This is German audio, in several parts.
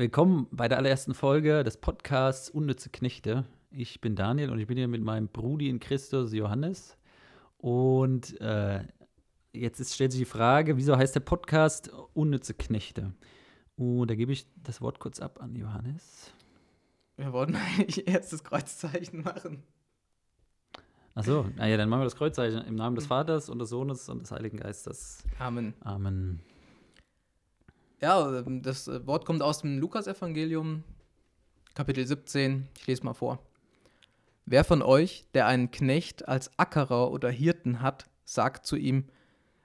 willkommen bei der allerersten Folge des Podcasts Unnütze Knechte. Ich bin Daniel und ich bin hier mit meinem Brudi in Christus Johannes. Und äh, jetzt ist, stellt sich die Frage, wieso heißt der Podcast Unnütze Knechte? Und da gebe ich das Wort kurz ab an Johannes. Wir wollten eigentlich erst das Kreuzzeichen machen. Achso, naja, dann machen wir das Kreuzzeichen im Namen des Vaters und des Sohnes und des Heiligen Geistes. Amen. Amen. Ja, ähm, das äh, Wort kommt aus dem Lukasevangelium, Kapitel 17. Ich lese mal vor. Wer von euch, der einen Knecht als Ackerer oder Hirten hat, sagt zu ihm,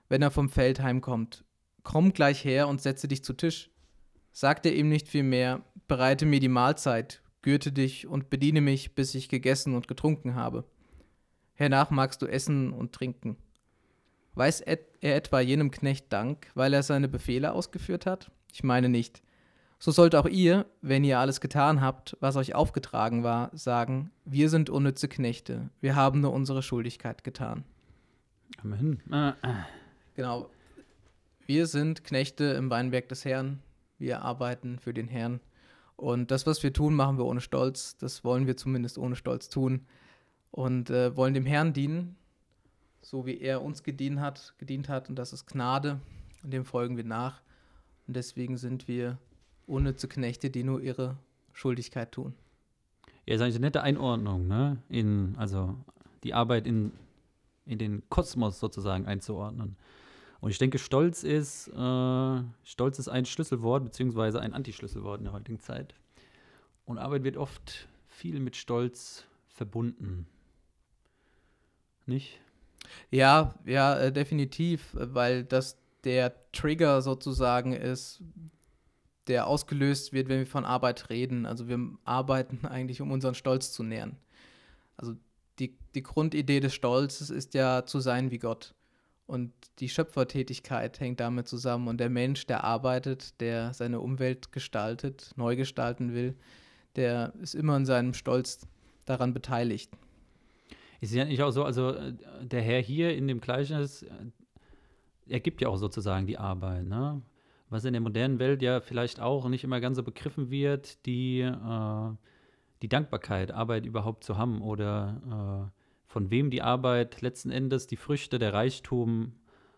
wenn er vom Feld heimkommt, komm gleich her und setze dich zu Tisch. Sagt er ihm nicht vielmehr, bereite mir die Mahlzeit, gürte dich und bediene mich, bis ich gegessen und getrunken habe. Hernach magst du essen und trinken. Weiß er etwa jenem Knecht Dank, weil er seine Befehle ausgeführt hat? Ich meine nicht. So sollt auch ihr, wenn ihr alles getan habt, was euch aufgetragen war, sagen, wir sind unnütze Knechte, wir haben nur unsere Schuldigkeit getan. Amen. Äh, äh. Genau. Wir sind Knechte im Weinberg des Herrn, wir arbeiten für den Herrn. Und das, was wir tun, machen wir ohne Stolz. Das wollen wir zumindest ohne Stolz tun. Und äh, wollen dem Herrn dienen so wie er uns gedient hat, gedient hat. Und das ist Gnade. Und dem folgen wir nach. Und deswegen sind wir unnütze Knechte, die nur ihre Schuldigkeit tun. Ja, ist eigentlich eine nette Einordnung, ne? In, also die Arbeit in, in den Kosmos sozusagen einzuordnen. Und ich denke, Stolz ist, äh, Stolz ist ein Schlüsselwort, beziehungsweise ein Antischlüsselwort in der heutigen Zeit. Und Arbeit wird oft viel mit Stolz verbunden. Nicht? Ja, ja, äh, definitiv, weil das der Trigger sozusagen ist, der ausgelöst wird, wenn wir von Arbeit reden. Also wir arbeiten eigentlich, um unseren Stolz zu nähren. Also die, die Grundidee des Stolzes ist ja zu sein wie Gott. Und die Schöpfertätigkeit hängt damit zusammen. Und der Mensch, der arbeitet, der seine Umwelt gestaltet, neu gestalten will, der ist immer in seinem Stolz daran beteiligt. Ist ja nicht auch so, also äh, der Herr hier in dem Gleichnis, äh, er gibt ja auch sozusagen die Arbeit, ne? Was in der modernen Welt ja vielleicht auch nicht immer ganz so begriffen wird, die, äh, die Dankbarkeit, Arbeit überhaupt zu haben oder äh, von wem die Arbeit letzten Endes die Früchte, der Reichtum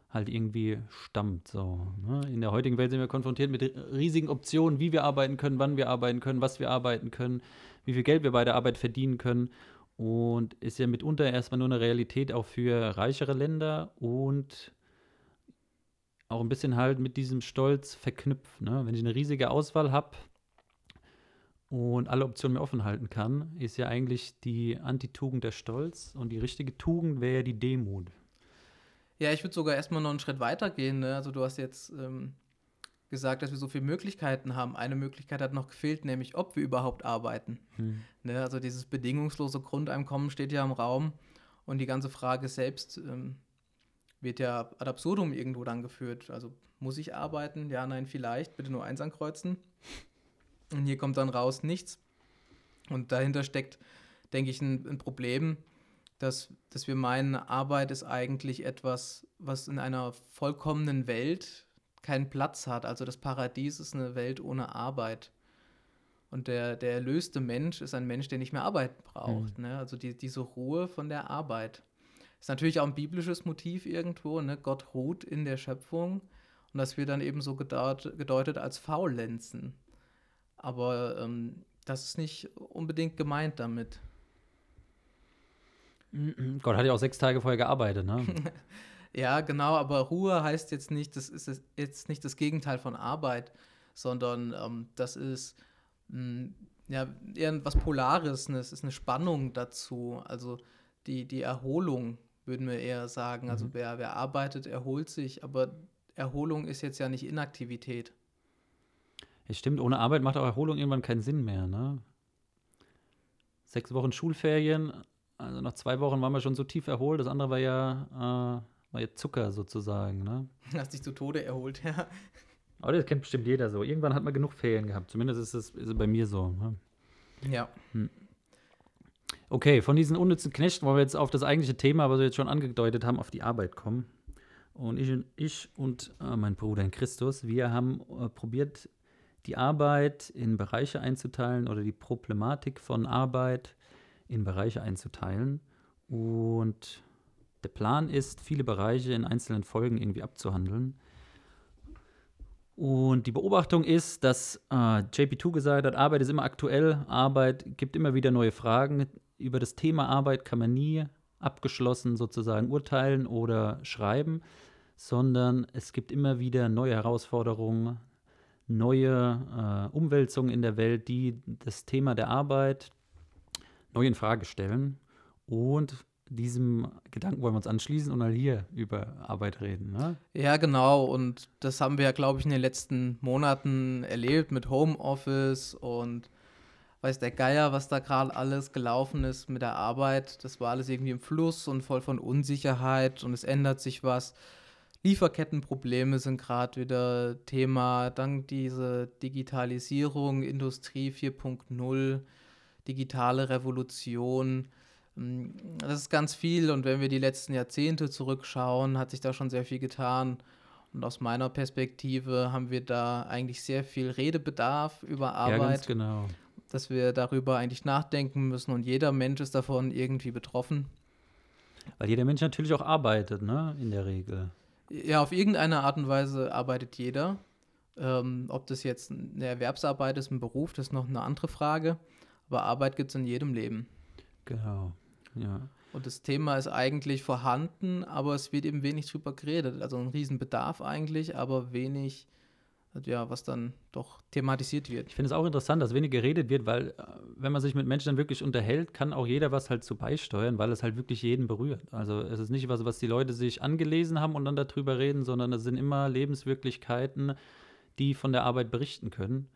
halt irgendwie stammt. So, ne? In der heutigen Welt sind wir konfrontiert mit riesigen Optionen, wie wir arbeiten können, wann wir arbeiten können, was wir arbeiten können, wie viel Geld wir bei der Arbeit verdienen können und ist ja mitunter erstmal nur eine Realität auch für reichere Länder und auch ein bisschen halt mit diesem Stolz verknüpft. Ne? Wenn ich eine riesige Auswahl habe und alle Optionen mir offen halten kann, ist ja eigentlich die Antitugend der Stolz und die richtige Tugend wäre ja die Demut. Ja, ich würde sogar erstmal noch einen Schritt weiter gehen. Ne? Also du hast jetzt ähm, gesagt, dass wir so viele Möglichkeiten haben. Eine Möglichkeit hat noch gefehlt, nämlich ob wir überhaupt arbeiten. Hm. Ne, also dieses bedingungslose Grundeinkommen steht ja im Raum und die ganze Frage selbst ähm, wird ja ad absurdum irgendwo dann geführt. Also muss ich arbeiten? Ja, nein, vielleicht. Bitte nur eins ankreuzen. Und hier kommt dann raus nichts. Und dahinter steckt, denke ich, ein, ein Problem, dass, dass wir meinen, Arbeit ist eigentlich etwas, was in einer vollkommenen Welt keinen Platz hat. Also das Paradies ist eine Welt ohne Arbeit. Und der, der erlöste Mensch ist ein Mensch, der nicht mehr Arbeit braucht. Mhm. Ne? Also die, diese Ruhe von der Arbeit. Ist natürlich auch ein biblisches Motiv irgendwo. Ne? Gott ruht in der Schöpfung. Und das wird dann eben so gedeutet, gedeutet als Faulenzen. Aber ähm, das ist nicht unbedingt gemeint damit. Gott hat ja auch sechs Tage vorher gearbeitet, ne? Ja, genau, aber Ruhe heißt jetzt nicht, das ist jetzt nicht das Gegenteil von Arbeit, sondern ähm, das ist mh, hm, ja eher was Polares, ne? es ist eine Spannung dazu. Also die, die Erholung, würden wir eher sagen. Also mhm. wer, wer arbeitet, erholt sich, aber Erholung ist jetzt ja nicht Inaktivität. Ja, stimmt, ohne Arbeit macht auch Erholung irgendwann keinen Sinn mehr, ne? Sechs Wochen Schulferien, also nach zwei Wochen waren wir schon so tief erholt, das andere war ja äh, jetzt Zucker sozusagen, ne? Hast dich zu Tode erholt, ja. Aber das kennt bestimmt jeder so. Irgendwann hat man genug Ferien gehabt. Zumindest ist es, ist es bei mir so. Ne? Ja. Hm. Okay, von diesen unnützen Knechten wollen wir jetzt auf das eigentliche Thema, was wir jetzt schon angedeutet haben, auf die Arbeit kommen. Und ich, ich und äh, mein Bruder in Christus, wir haben äh, probiert, die Arbeit in Bereiche einzuteilen oder die Problematik von Arbeit in Bereiche einzuteilen. Und der Plan ist, viele Bereiche in einzelnen Folgen irgendwie abzuhandeln. Und die Beobachtung ist, dass äh, JP2 gesagt hat, Arbeit ist immer aktuell, Arbeit gibt immer wieder neue Fragen. Über das Thema Arbeit kann man nie abgeschlossen sozusagen urteilen oder schreiben, sondern es gibt immer wieder neue Herausforderungen, neue äh, Umwälzungen in der Welt, die das Thema der Arbeit neu in Frage stellen. Und diesem Gedanken wollen wir uns anschließen und mal hier über Arbeit reden. Ne? Ja, genau. Und das haben wir ja, glaube ich, in den letzten Monaten erlebt mit Homeoffice und weiß der Geier, was da gerade alles gelaufen ist mit der Arbeit. Das war alles irgendwie im Fluss und voll von Unsicherheit und es ändert sich was. Lieferkettenprobleme sind gerade wieder Thema. Dank diese Digitalisierung, Industrie 4.0, digitale Revolution das ist ganz viel und wenn wir die letzten Jahrzehnte zurückschauen, hat sich da schon sehr viel getan. Und aus meiner Perspektive haben wir da eigentlich sehr viel Redebedarf über Arbeit. Ja, ganz genau. Dass wir darüber eigentlich nachdenken müssen und jeder Mensch ist davon irgendwie betroffen. Weil jeder Mensch natürlich auch arbeitet, ne, in der Regel. Ja, auf irgendeine Art und Weise arbeitet jeder. Ähm, ob das jetzt eine Erwerbsarbeit ist, ein Beruf, das ist noch eine andere Frage. Aber Arbeit gibt es in jedem Leben. Genau. Ja. Und das Thema ist eigentlich vorhanden, aber es wird eben wenig drüber geredet. Also ein Riesenbedarf eigentlich, aber wenig, ja, was dann doch thematisiert wird. Ich finde es auch interessant, dass wenig geredet wird, weil äh, wenn man sich mit Menschen dann wirklich unterhält, kann auch jeder was halt zu beisteuern, weil es halt wirklich jeden berührt. Also es ist nicht was, was die Leute sich angelesen haben und dann darüber reden, sondern es sind immer Lebenswirklichkeiten, die von der Arbeit berichten können.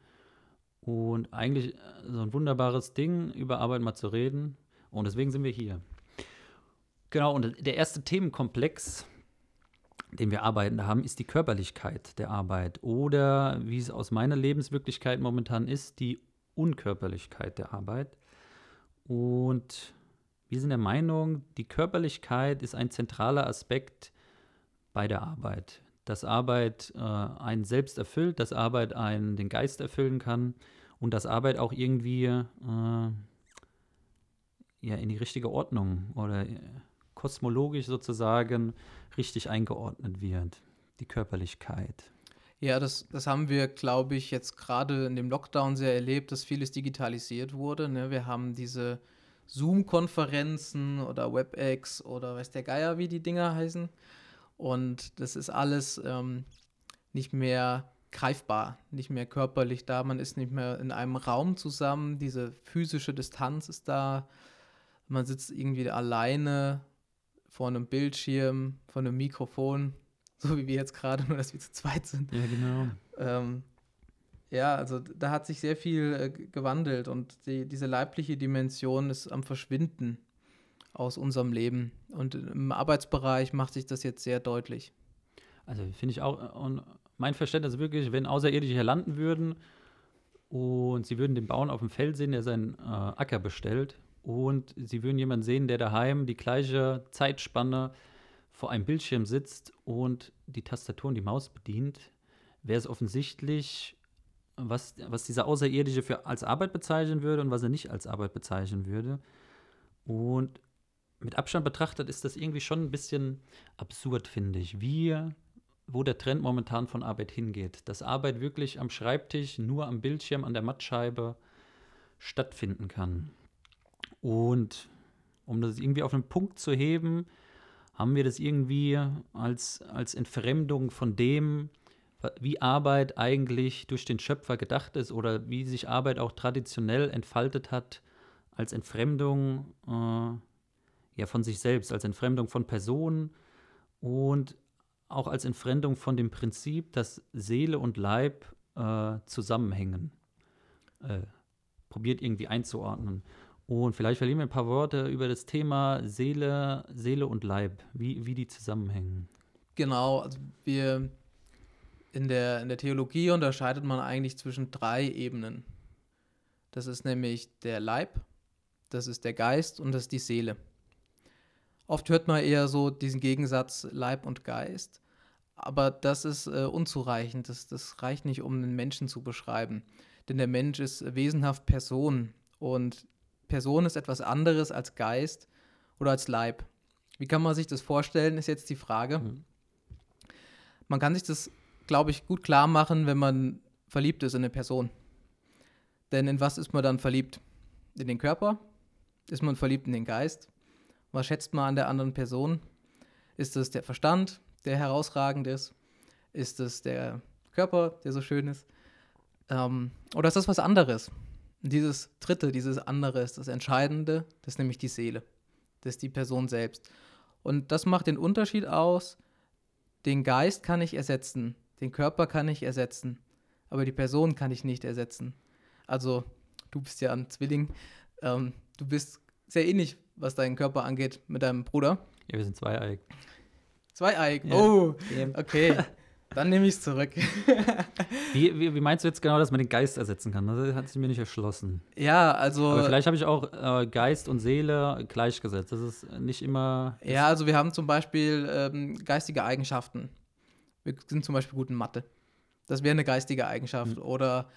Und eigentlich äh, so ein wunderbares Ding, über Arbeit mal zu reden. Und deswegen sind wir hier. Genau, und der erste Themenkomplex, den wir arbeiten haben, ist die Körperlichkeit der Arbeit. Oder wie es aus meiner Lebenswirklichkeit momentan ist, die Unkörperlichkeit der Arbeit. Und wir sind der Meinung, die Körperlichkeit ist ein zentraler Aspekt bei der Arbeit. Dass Arbeit äh, einen selbst erfüllt, dass Arbeit einen den Geist erfüllen kann und dass Arbeit auch irgendwie äh, ja, in die richtige Ordnung oder äh, kosmologisch sozusagen richtig eingeordnet wird, die Körperlichkeit. Ja, das, das haben wir, glaube ich, jetzt gerade in dem Lockdown sehr erlebt, dass vieles digitalisiert wurde. Ne? Wir haben diese Zoom-Konferenzen oder WebEx oder weiß der Geier, wie die Dinger heißen. Und das ist alles ähm, nicht mehr greifbar, nicht mehr körperlich da. Man ist nicht mehr in einem Raum zusammen. Diese physische Distanz ist da man sitzt irgendwie alleine vor einem Bildschirm, vor einem Mikrofon, so wie wir jetzt gerade, nur dass wir zu zweit sind. Ja, genau. Ähm, ja, also da hat sich sehr viel äh, gewandelt und die, diese leibliche Dimension ist am Verschwinden aus unserem Leben. Und im Arbeitsbereich macht sich das jetzt sehr deutlich. Also finde ich auch, und mein Verständnis ist wirklich, wenn Außerirdische hier landen würden und sie würden den Bauern auf dem Feld sehen, der seinen äh, Acker bestellt und sie würden jemanden sehen, der daheim die gleiche Zeitspanne vor einem Bildschirm sitzt und die Tastatur und die Maus bedient, wäre es offensichtlich, was, was dieser Außerirdische für als Arbeit bezeichnen würde und was er nicht als Arbeit bezeichnen würde. Und mit Abstand betrachtet ist das irgendwie schon ein bisschen absurd, finde ich. Wie, wo der Trend momentan von Arbeit hingeht. Dass Arbeit wirklich am Schreibtisch, nur am Bildschirm, an der Mattscheibe stattfinden kann. Und um das irgendwie auf einen Punkt zu heben, haben wir das irgendwie als, als Entfremdung von dem, wie Arbeit eigentlich durch den Schöpfer gedacht ist oder wie sich Arbeit auch traditionell entfaltet hat, als Entfremdung äh, ja, von sich selbst, als Entfremdung von Personen und auch als Entfremdung von dem Prinzip, dass Seele und Leib äh, zusammenhängen. Äh, probiert irgendwie einzuordnen. Und vielleicht verlieren wir ein paar Worte über das Thema Seele, Seele und Leib, wie, wie die zusammenhängen. Genau, also wir in der, in der Theologie unterscheidet man eigentlich zwischen drei Ebenen. Das ist nämlich der Leib, das ist der Geist und das ist die Seele. Oft hört man eher so diesen Gegensatz Leib und Geist, Aber das ist äh, unzureichend. Das, das reicht nicht, um einen Menschen zu beschreiben. Denn der Mensch ist wesenhaft Person. Und Person ist etwas anderes als Geist oder als Leib. Wie kann man sich das vorstellen, ist jetzt die Frage. Mhm. Man kann sich das, glaube ich, gut klar machen, wenn man verliebt ist in eine Person. Denn in was ist man dann verliebt? In den Körper? Ist man verliebt in den Geist? Was schätzt man an der anderen Person? Ist es der Verstand, der herausragend ist? Ist es der Körper, der so schön ist? Ähm, oder ist das was anderes? Dieses Dritte, dieses andere ist das Entscheidende, das ist nämlich die Seele. Das ist die Person selbst. Und das macht den Unterschied aus. Den Geist kann ich ersetzen, den Körper kann ich ersetzen, aber die Person kann ich nicht ersetzen. Also, du bist ja ein Zwilling, ähm, du bist sehr ähnlich, was deinen Körper angeht, mit deinem Bruder. Ja, wir sind zweieig. Zweieig, ja. oh, okay. Dann nehme ich es zurück. wie, wie, wie, meinst du jetzt genau, dass man den Geist ersetzen kann? Das hat sich mir nicht erschlossen. Ja, also. Aber vielleicht habe ich auch äh, Geist und Seele gleichgesetzt. Das ist nicht immer. Ja, also wir haben zum Beispiel ähm, geistige Eigenschaften. Wir sind zum Beispiel gut in Mathe. Das wäre eine geistige Eigenschaft. Mhm. Oder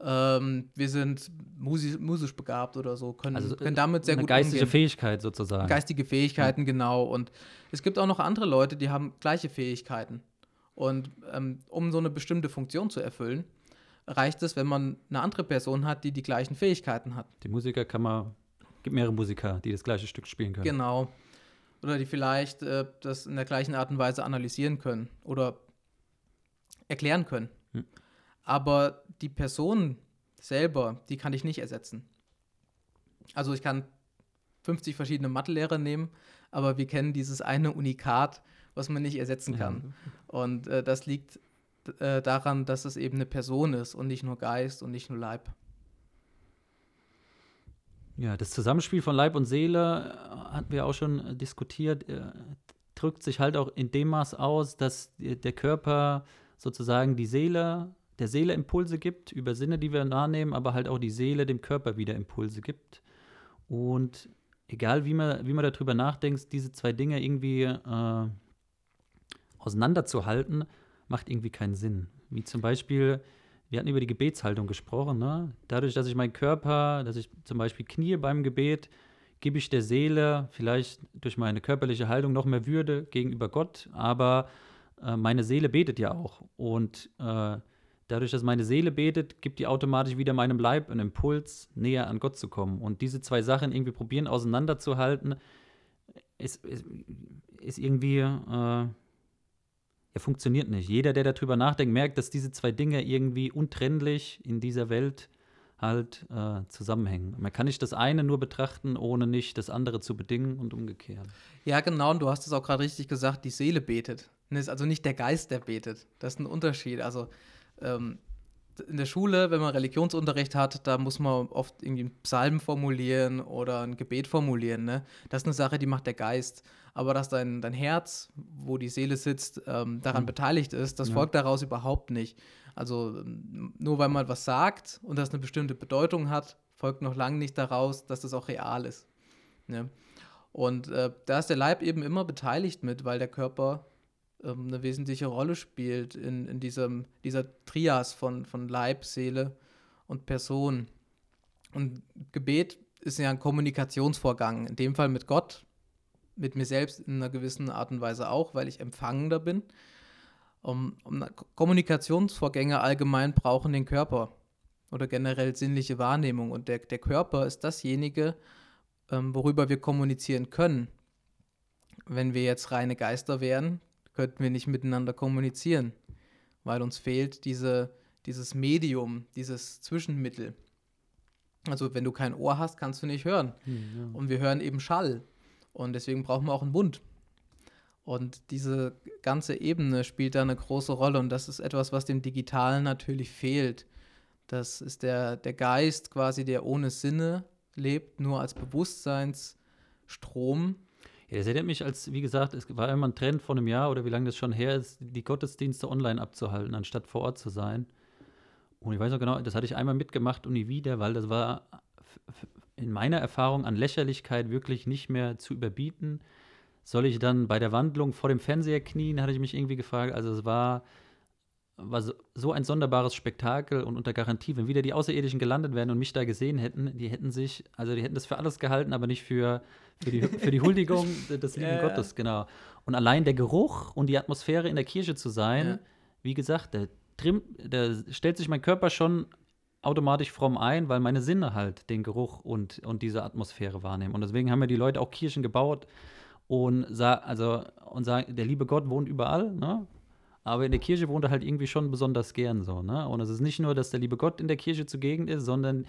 ähm, wir sind musisch, musisch, begabt oder so, können, also, können damit sehr eine gut geistige umgehen. Fähigkeit sozusagen. Geistige Fähigkeiten, mhm. genau. Und es gibt auch noch andere Leute, die haben gleiche Fähigkeiten. Und ähm, um so eine bestimmte Funktion zu erfüllen, reicht es, wenn man eine andere Person hat, die die gleichen Fähigkeiten hat. Die Musiker kann man, gibt mehrere Musiker, die das gleiche Stück spielen können. Genau. Oder die vielleicht äh, das in der gleichen Art und Weise analysieren können oder erklären können. Hm. Aber die Person selber, die kann ich nicht ersetzen. Also ich kann 50 verschiedene Mathelehrer nehmen, aber wir kennen dieses eine Unikat, was man nicht ersetzen kann. Ja. Und äh, das liegt äh, daran, dass es eben eine Person ist und nicht nur Geist und nicht nur Leib. Ja, das Zusammenspiel von Leib und Seele äh, hatten wir auch schon äh, diskutiert, äh, drückt sich halt auch in dem Maß aus, dass der Körper sozusagen die Seele, der Seele Impulse gibt über Sinne, die wir wahrnehmen, aber halt auch die Seele dem Körper wieder Impulse gibt. Und egal wie man, wie man darüber nachdenkt, diese zwei Dinge irgendwie äh, auseinanderzuhalten, macht irgendwie keinen Sinn. Wie zum Beispiel, wir hatten über die Gebetshaltung gesprochen. Ne? Dadurch, dass ich meinen Körper, dass ich zum Beispiel knie beim Gebet, gebe ich der Seele vielleicht durch meine körperliche Haltung noch mehr Würde gegenüber Gott, aber äh, meine Seele betet ja auch. Und äh, dadurch, dass meine Seele betet, gibt die automatisch wieder meinem Leib einen Impuls, näher an Gott zu kommen. Und diese zwei Sachen irgendwie probieren auseinanderzuhalten, ist, ist, ist irgendwie äh, er funktioniert nicht. Jeder, der darüber nachdenkt, merkt, dass diese zwei Dinge irgendwie untrennlich in dieser Welt halt äh, zusammenhängen. Man kann nicht das eine nur betrachten, ohne nicht das andere zu bedingen und umgekehrt. Ja, genau, und du hast es auch gerade richtig gesagt, die Seele betet. Es ist also nicht der Geist, der betet. Das ist ein Unterschied. Also ähm, in der Schule, wenn man Religionsunterricht hat, da muss man oft irgendwie einen Psalm formulieren oder ein Gebet formulieren. Ne? Das ist eine Sache, die macht der Geist. Aber dass dein, dein Herz, wo die Seele sitzt, ähm, daran mhm. beteiligt ist, das ja. folgt daraus überhaupt nicht. Also nur weil man was sagt und das eine bestimmte Bedeutung hat, folgt noch lange nicht daraus, dass das auch real ist. Ne? Und äh, da ist der Leib eben immer beteiligt mit, weil der Körper ähm, eine wesentliche Rolle spielt in, in diesem, dieser Trias von, von Leib, Seele und Person. Und Gebet ist ja ein Kommunikationsvorgang, in dem Fall mit Gott, mit mir selbst in einer gewissen Art und Weise auch, weil ich empfangender bin. Um, um, Kommunikationsvorgänge allgemein brauchen den Körper oder generell sinnliche Wahrnehmung. Und der, der Körper ist dasjenige, ähm, worüber wir kommunizieren können. Wenn wir jetzt reine Geister wären, könnten wir nicht miteinander kommunizieren, weil uns fehlt diese, dieses Medium, dieses Zwischenmittel. Also wenn du kein Ohr hast, kannst du nicht hören. Hm, ja. Und wir hören eben Schall. Und deswegen brauchen wir auch einen Mund. Und diese ganze Ebene spielt da eine große Rolle. Und das ist etwas, was dem Digitalen natürlich fehlt. Das ist der, der Geist quasi, der ohne Sinne lebt, nur als Bewusstseinsstrom ja, das erinnert mich als, wie gesagt, es war immer ein Trend vor einem Jahr oder wie lange das schon her ist, die Gottesdienste online abzuhalten, anstatt vor Ort zu sein. Und ich weiß noch genau, das hatte ich einmal mitgemacht und nie wieder, weil das war in meiner Erfahrung an Lächerlichkeit wirklich nicht mehr zu überbieten. soll ich dann bei der Wandlung vor dem Fernseher knien, hatte ich mich irgendwie gefragt. Also es war, war so, ein sonderbares Spektakel und unter Garantie, wenn wieder die Außerirdischen gelandet wären und mich da gesehen hätten, die hätten sich, also die hätten das für alles gehalten, aber nicht für, für, die, für die Huldigung des lieben ja, Gottes, genau. Und allein der Geruch und die Atmosphäre in der Kirche zu sein, ja. wie gesagt, der, der stellt sich mein Körper schon automatisch fromm ein, weil meine Sinne halt den Geruch und, und diese Atmosphäre wahrnehmen. Und deswegen haben ja die Leute auch Kirchen gebaut und, sa also, und sagen, der liebe Gott wohnt überall, ne? Aber in der Kirche wohnt er halt irgendwie schon besonders gern so, ne? Und es ist nicht nur, dass der liebe Gott in der Kirche zugegen ist, sondern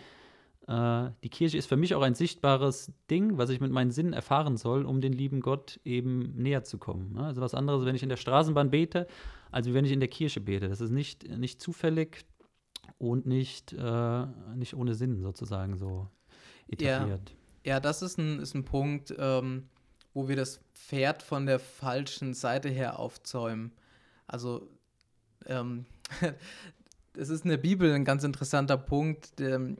äh, die Kirche ist für mich auch ein sichtbares Ding, was ich mit meinen Sinnen erfahren soll, um den lieben Gott eben näher zu kommen. Ne? Also was anderes, wenn ich in der Straßenbahn bete, als wenn ich in der Kirche bete. Das ist nicht, nicht zufällig, und nicht, äh, nicht ohne Sinn sozusagen so etabliert. Ja, ja das ist ein, ist ein Punkt, ähm, wo wir das Pferd von der falschen Seite her aufzäumen. Also, ähm, es ist in der Bibel ein ganz interessanter Punkt. Der,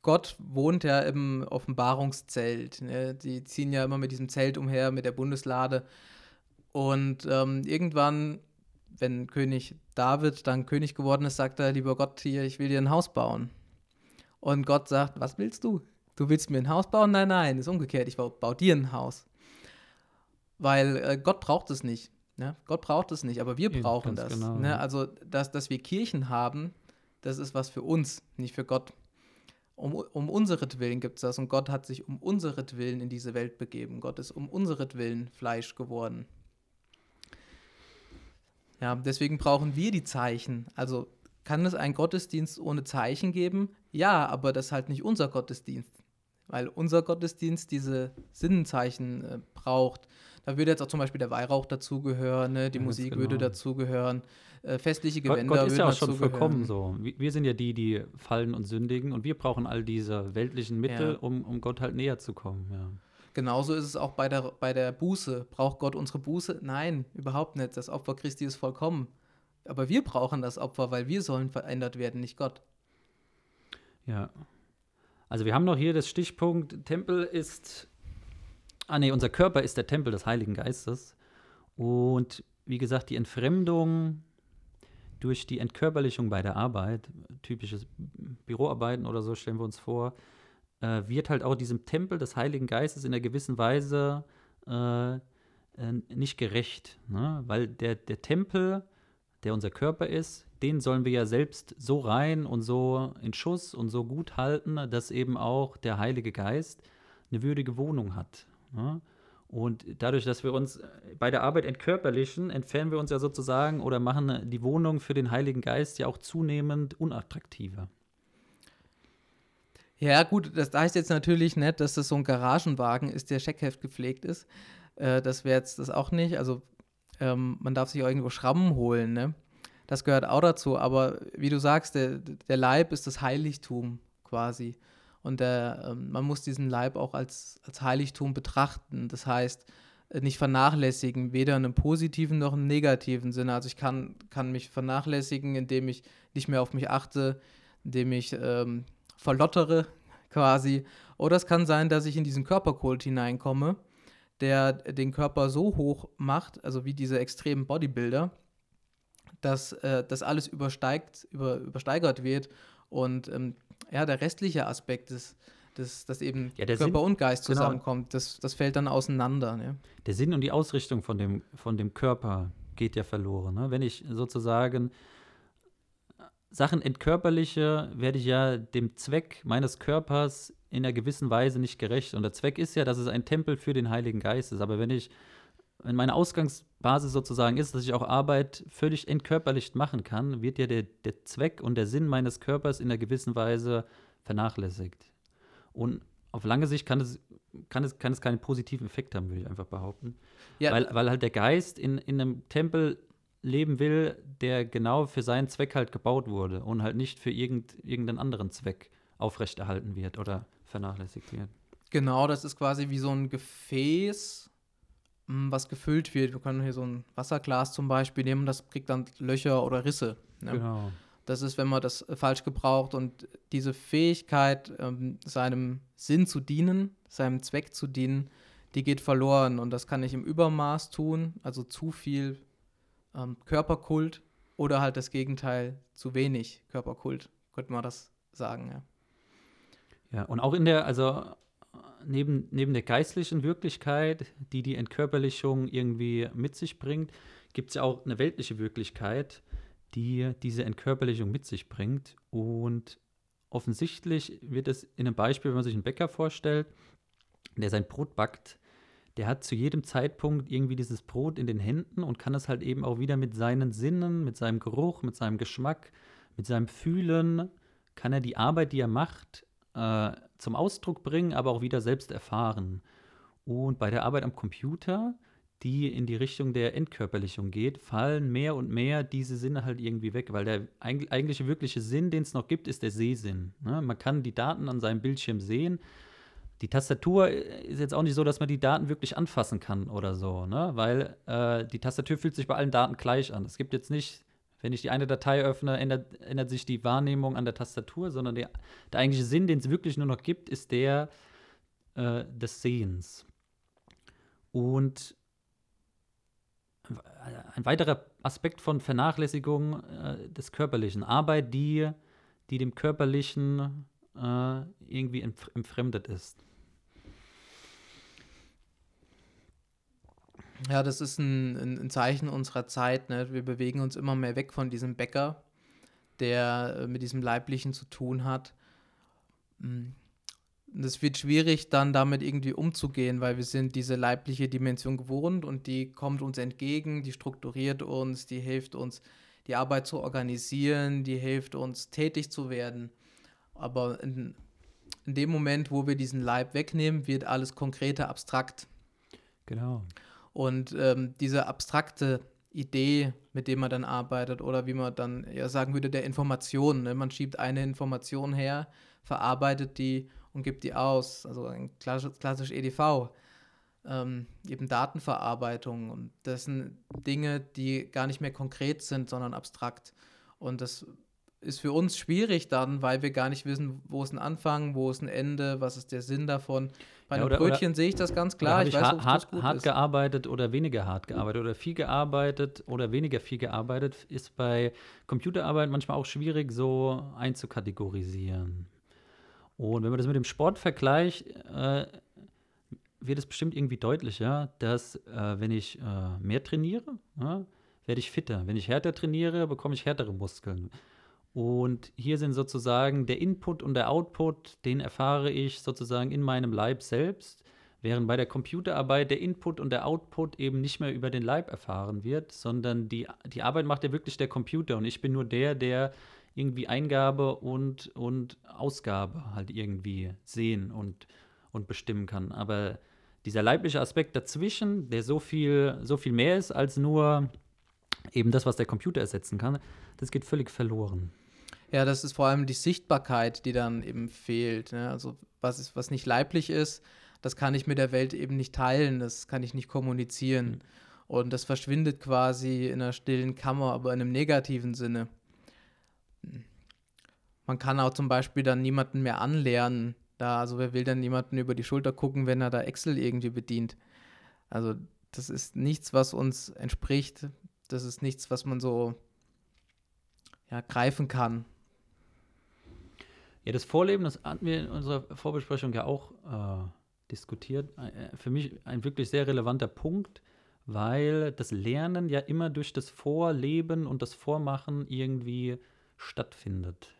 Gott wohnt ja im Offenbarungszelt. Ne? Die ziehen ja immer mit diesem Zelt umher, mit der Bundeslade. Und ähm, irgendwann wenn König David dann König geworden ist, sagt er, lieber Gott, hier, ich will dir ein Haus bauen. Und Gott sagt, was willst du? Du willst mir ein Haus bauen? Nein, nein, ist umgekehrt, ich baue, dir ein Haus. Weil äh, Gott braucht es nicht. Ne? Gott braucht es nicht, aber wir brauchen ja, das. Genau, ne? Also, dass, dass wir Kirchen haben, das ist was für uns, nicht für Gott. Um, um unseretwillen gibt es das und Gott hat sich um unseretwillen in diese Welt begeben. Gott ist um unseretwillen Fleisch geworden. Ja, deswegen brauchen wir die Zeichen. Also kann es einen Gottesdienst ohne Zeichen geben? Ja, aber das ist halt nicht unser Gottesdienst. Weil unser Gottesdienst diese Sinnenzeichen äh, braucht. Da würde jetzt auch zum Beispiel der Weihrauch dazugehören, ne? die ja, Musik genau. würde dazugehören, äh, festliche Gewänder Gott, Gott ist ja auch schon vollkommen so. Wir sind ja die, die fallen und sündigen und wir brauchen all diese weltlichen Mittel, ja. um, um Gott halt näher zu kommen. Ja. Genauso ist es auch bei der, bei der Buße. Braucht Gott unsere Buße? Nein, überhaupt nicht. Das Opfer Christi ist vollkommen. Aber wir brauchen das Opfer, weil wir sollen verändert werden, nicht Gott. Ja. Also wir haben noch hier das Stichpunkt, Tempel ist, ah nee, unser Körper ist der Tempel des Heiligen Geistes. Und wie gesagt, die Entfremdung durch die Entkörperlichung bei der Arbeit, typisches Büroarbeiten oder so stellen wir uns vor, äh, wird halt auch diesem Tempel des Heiligen Geistes in einer gewissen Weise äh, äh, nicht gerecht. Ne? Weil der, der Tempel, der unser Körper ist, den sollen wir ja selbst so rein und so in Schuss und so gut halten, dass eben auch der Heilige Geist eine würdige Wohnung hat. Ne? Und dadurch, dass wir uns bei der Arbeit entkörperlichen, entfernen wir uns ja sozusagen oder machen die Wohnung für den Heiligen Geist ja auch zunehmend unattraktiver. Ja, gut, das heißt jetzt natürlich nicht, dass das so ein Garagenwagen ist, der Scheckheft gepflegt ist. Äh, das wäre jetzt das auch nicht. Also ähm, man darf sich auch irgendwo Schrammen holen, ne? Das gehört auch dazu. Aber wie du sagst, der, der Leib ist das Heiligtum quasi. Und der, ähm, man muss diesen Leib auch als, als Heiligtum betrachten. Das heißt, äh, nicht vernachlässigen, weder in einem positiven noch im negativen Sinne. Also ich kann, kann mich vernachlässigen, indem ich nicht mehr auf mich achte, indem ich ähm, verlottere quasi. Oder es kann sein, dass ich in diesen Körperkult hineinkomme, der den Körper so hoch macht, also wie diese extremen Bodybuilder, dass äh, das alles übersteigt, über, übersteigert wird und ähm, ja, der restliche Aspekt ist, dass, dass eben ja, Körper Sinn, und Geist genau. zusammenkommt, genau. das, das fällt dann auseinander. Ne? Der Sinn und die Ausrichtung von dem, von dem Körper geht ja verloren. Ne? Wenn ich sozusagen Sachen entkörperliche, werde ich ja dem Zweck meines Körpers in einer gewissen Weise nicht gerecht. Und der Zweck ist ja, dass es ein Tempel für den Heiligen Geist ist. Aber wenn ich, wenn meine Ausgangsbasis sozusagen ist, dass ich auch Arbeit völlig entkörperlicht machen kann, wird ja der, der Zweck und der Sinn meines Körpers in einer gewissen Weise vernachlässigt. Und auf lange Sicht kann es, kann es, kann es keinen positiven Effekt haben, würde ich einfach behaupten. Ja. Weil, weil halt der Geist in, in einem Tempel leben will, der genau für seinen Zweck halt gebaut wurde und halt nicht für irgend, irgendeinen anderen Zweck aufrechterhalten wird oder vernachlässigt wird. Genau, das ist quasi wie so ein Gefäß, hm, was gefüllt wird. Wir können hier so ein Wasserglas zum Beispiel nehmen, das kriegt dann Löcher oder Risse. Ne? Genau. Das ist, wenn man das falsch gebraucht und diese Fähigkeit, ähm, seinem Sinn zu dienen, seinem Zweck zu dienen, die geht verloren und das kann ich im Übermaß tun, also zu viel ähm, Körperkult oder halt das Gegenteil, zu wenig Körperkult, könnte man das sagen, ja. Ja, und auch in der, also neben, neben der geistlichen Wirklichkeit, die die Entkörperlichung irgendwie mit sich bringt, gibt es ja auch eine weltliche Wirklichkeit, die diese Entkörperlichung mit sich bringt. Und offensichtlich wird es in einem Beispiel, wenn man sich einen Bäcker vorstellt, der sein Brot backt, der hat zu jedem Zeitpunkt irgendwie dieses Brot in den Händen und kann es halt eben auch wieder mit seinen Sinnen, mit seinem Geruch, mit seinem Geschmack, mit seinem Fühlen, kann er die Arbeit, die er macht, äh, zum Ausdruck bringen, aber auch wieder selbst erfahren. Und bei der Arbeit am Computer, die in die Richtung der Entkörperlichung geht, fallen mehr und mehr diese Sinne halt irgendwie weg, weil der eigentliche wirkliche Sinn, den es noch gibt, ist der Sehsinn. Ne? Man kann die Daten an seinem Bildschirm sehen, die Tastatur ist jetzt auch nicht so, dass man die Daten wirklich anfassen kann oder so, ne? weil äh, die Tastatur fühlt sich bei allen Daten gleich an. Es gibt jetzt nicht, wenn ich die eine Datei öffne, ändert, ändert sich die Wahrnehmung an der Tastatur, sondern der, der eigentliche Sinn, den es wirklich nur noch gibt, ist der äh, des Sehens. Und ein weiterer Aspekt von Vernachlässigung äh, des Körperlichen, Arbeit, die, die dem Körperlichen äh, irgendwie entfremdet ist. Ja, das ist ein, ein, Zeichen unserer Zeit. Ne? Wir bewegen uns immer mehr weg von diesem Bäcker, der äh, mit diesem Leiblichen zu tun hat. Es mm. wird schwierig, dann damit irgendwie umzugehen, weil wir sind diese leibliche Dimension gewohnt und die kommt uns entgegen, die strukturiert uns, die hilft uns, die Arbeit zu organisieren, die hilft uns, tätig zu werden. Aber in, in dem Moment, wo wir diesen Leib wegnehmen, wird alles konkreter, abstrakt. Genau. Und ähm, diese abstrakte Idee, mit dem man dann arbeitet, oder wie man dann ja sagen würde, der Information. Ne? Man schiebt eine Information her, verarbeitet die und gibt die aus. Also klassisch, klassisch EDV. Ähm, eben Datenverarbeitung. Und das sind Dinge, die gar nicht mehr konkret sind, sondern abstrakt. Und das ist für uns schwierig dann, weil wir gar nicht wissen, wo ist ein Anfang, wo ist ein Ende, was ist der Sinn davon. Bei ja, einem Brötchen sehe ich das ganz klar. Ich, ich, weiß, hart, hart, hart gearbeitet oder weniger hart gearbeitet oder viel gearbeitet oder weniger viel gearbeitet, ist bei Computerarbeit manchmal auch schwierig so einzukategorisieren. Und wenn man das mit dem Sport vergleicht, äh, wird es bestimmt irgendwie deutlicher, dass äh, wenn ich äh, mehr trainiere, ja, werde ich fitter. Wenn ich härter trainiere, bekomme ich härtere Muskeln. Und hier sind sozusagen der Input und der Output, den erfahre ich sozusagen in meinem Leib selbst, während bei der Computerarbeit der Input und der Output eben nicht mehr über den Leib erfahren wird, sondern die, die Arbeit macht ja wirklich der Computer und ich bin nur der, der irgendwie Eingabe und, und Ausgabe halt irgendwie sehen und, und bestimmen kann. Aber dieser leibliche Aspekt dazwischen, der so viel, so viel mehr ist als nur eben das, was der Computer ersetzen kann, das geht völlig verloren. Ja, das ist vor allem die Sichtbarkeit, die dann eben fehlt. Ne? Also was, ist, was nicht leiblich ist, das kann ich mit der Welt eben nicht teilen, das kann ich nicht kommunizieren. Mhm. Und das verschwindet quasi in einer stillen Kammer, aber in einem negativen Sinne. Man kann auch zum Beispiel dann niemanden mehr anlernen. Da, also wer will dann niemanden über die Schulter gucken, wenn er da Excel irgendwie bedient? Also das ist nichts, was uns entspricht. Das ist nichts, was man so ja, greifen kann. Ja, das Vorleben, das hatten wir in unserer Vorbesprechung ja auch äh, diskutiert. Äh, für mich ein wirklich sehr relevanter Punkt, weil das Lernen ja immer durch das Vorleben und das Vormachen irgendwie stattfindet.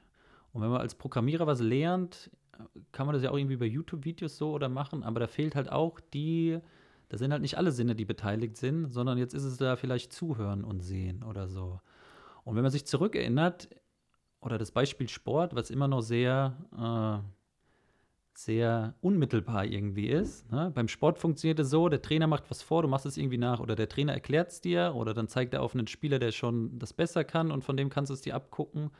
Und wenn man als Programmierer was lernt, kann man das ja auch irgendwie bei YouTube-Videos so oder machen, aber da fehlt halt auch die, da sind halt nicht alle Sinne, die beteiligt sind, sondern jetzt ist es da vielleicht Zuhören und Sehen oder so. Und wenn man sich zurückerinnert, oder das Beispiel Sport, was immer noch sehr, äh, sehr unmittelbar irgendwie ist. Ne? Beim Sport funktioniert es so, der Trainer macht was vor, du machst es irgendwie nach oder der Trainer erklärt es dir oder dann zeigt er auf einen Spieler, der schon das besser kann und von dem kannst du es dir abgucken.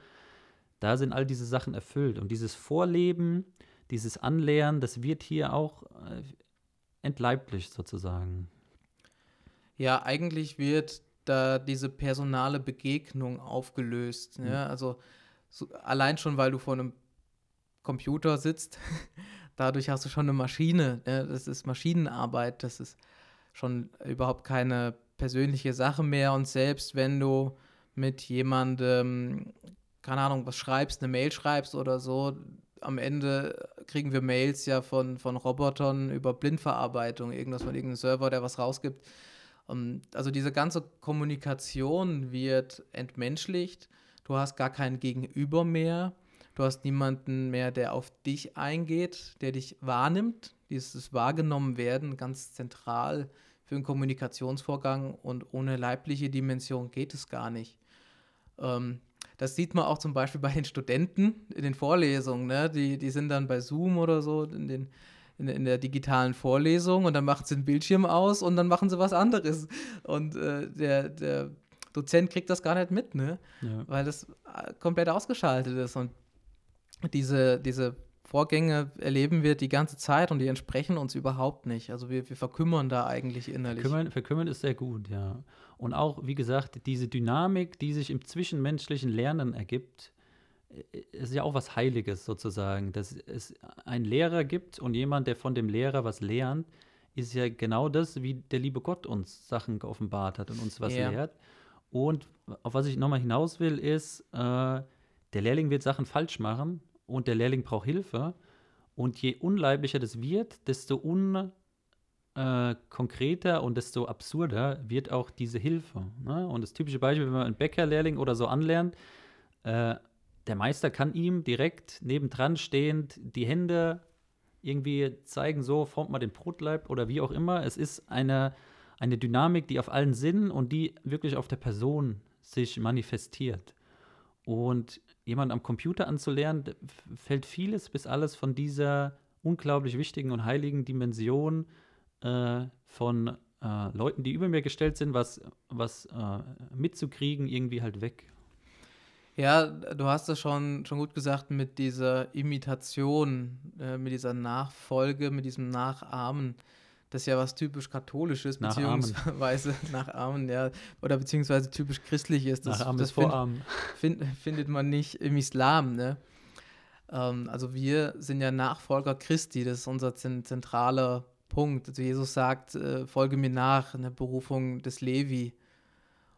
Da sind all diese Sachen erfüllt und dieses Vorleben, dieses Anlernen, das wird hier auch äh, entleiblicht sozusagen. Ja, eigentlich wird da diese personale Begegnung aufgelöst. Mhm. Ja? Also so, allein schon, weil du vor einem Computer sitzt, dadurch hast du schon eine Maschine. Ne? Das ist Maschinenarbeit, das ist schon überhaupt keine persönliche Sache mehr. Und selbst wenn du mit jemandem, keine Ahnung, was schreibst, eine Mail schreibst oder so, am Ende kriegen wir Mails ja von, von Robotern über Blindverarbeitung, irgendwas von irgendeinem Server, der was rausgibt. Und also diese ganze Kommunikation wird entmenschlicht. Du hast gar kein Gegenüber mehr. Du hast niemanden mehr, der auf dich eingeht, der dich wahrnimmt. Dieses Wahrgenommen werden ganz zentral für einen Kommunikationsvorgang und ohne leibliche Dimension geht es gar nicht. Ähm, das sieht man auch zum Beispiel bei den Studenten in den Vorlesungen. Ne? Die, die sind dann bei Zoom oder so in, den, in, in der digitalen Vorlesung und dann machen sie den Bildschirm aus und dann machen sie was anderes. Und äh, der, der Dozent kriegt das gar nicht mit, ne? Ja. weil das äh, komplett ausgeschaltet ist. Und diese, diese Vorgänge erleben wir die ganze Zeit und die entsprechen uns überhaupt nicht. Also wir, wir verkümmern da eigentlich innerlich. Verkümmern, verkümmern ist sehr gut, ja. Und auch, wie gesagt, diese Dynamik, die sich im zwischenmenschlichen Lernen ergibt, ist ja auch was Heiliges sozusagen. Dass es einen Lehrer gibt und jemand, der von dem Lehrer was lernt, ist ja genau das, wie der liebe Gott uns Sachen geoffenbart hat und uns was ja. lehrt. Und auf was ich nochmal hinaus will, ist, äh, der Lehrling wird Sachen falsch machen und der Lehrling braucht Hilfe. Und je unleiblicher das wird, desto unkonkreter äh, und desto absurder wird auch diese Hilfe. Ne? Und das typische Beispiel, wenn man einen Bäckerlehrling oder so anlernt, äh, der Meister kann ihm direkt nebendran stehend die Hände irgendwie zeigen, so formt man den Brotleib oder wie auch immer. Es ist eine, eine Dynamik, die auf allen Sinnen und die wirklich auf der Person sich manifestiert. Und jemand am Computer anzulernen, fällt vieles bis alles von dieser unglaublich wichtigen und heiligen Dimension äh, von äh, Leuten, die über mir gestellt sind, was, was äh, mitzukriegen, irgendwie halt weg. Ja, du hast es schon, schon gut gesagt mit dieser Imitation, äh, mit dieser Nachfolge, mit diesem Nachahmen das ist ja was typisch katholisches, beziehungsweise nachahmen, ja, oder beziehungsweise typisch christliches. Das, nachahmen das find, find, findet man nicht im Islam, ne? Ähm, also wir sind ja Nachfolger Christi, das ist unser zentraler Punkt. Also Jesus sagt, äh, folge mir nach, eine Berufung des Levi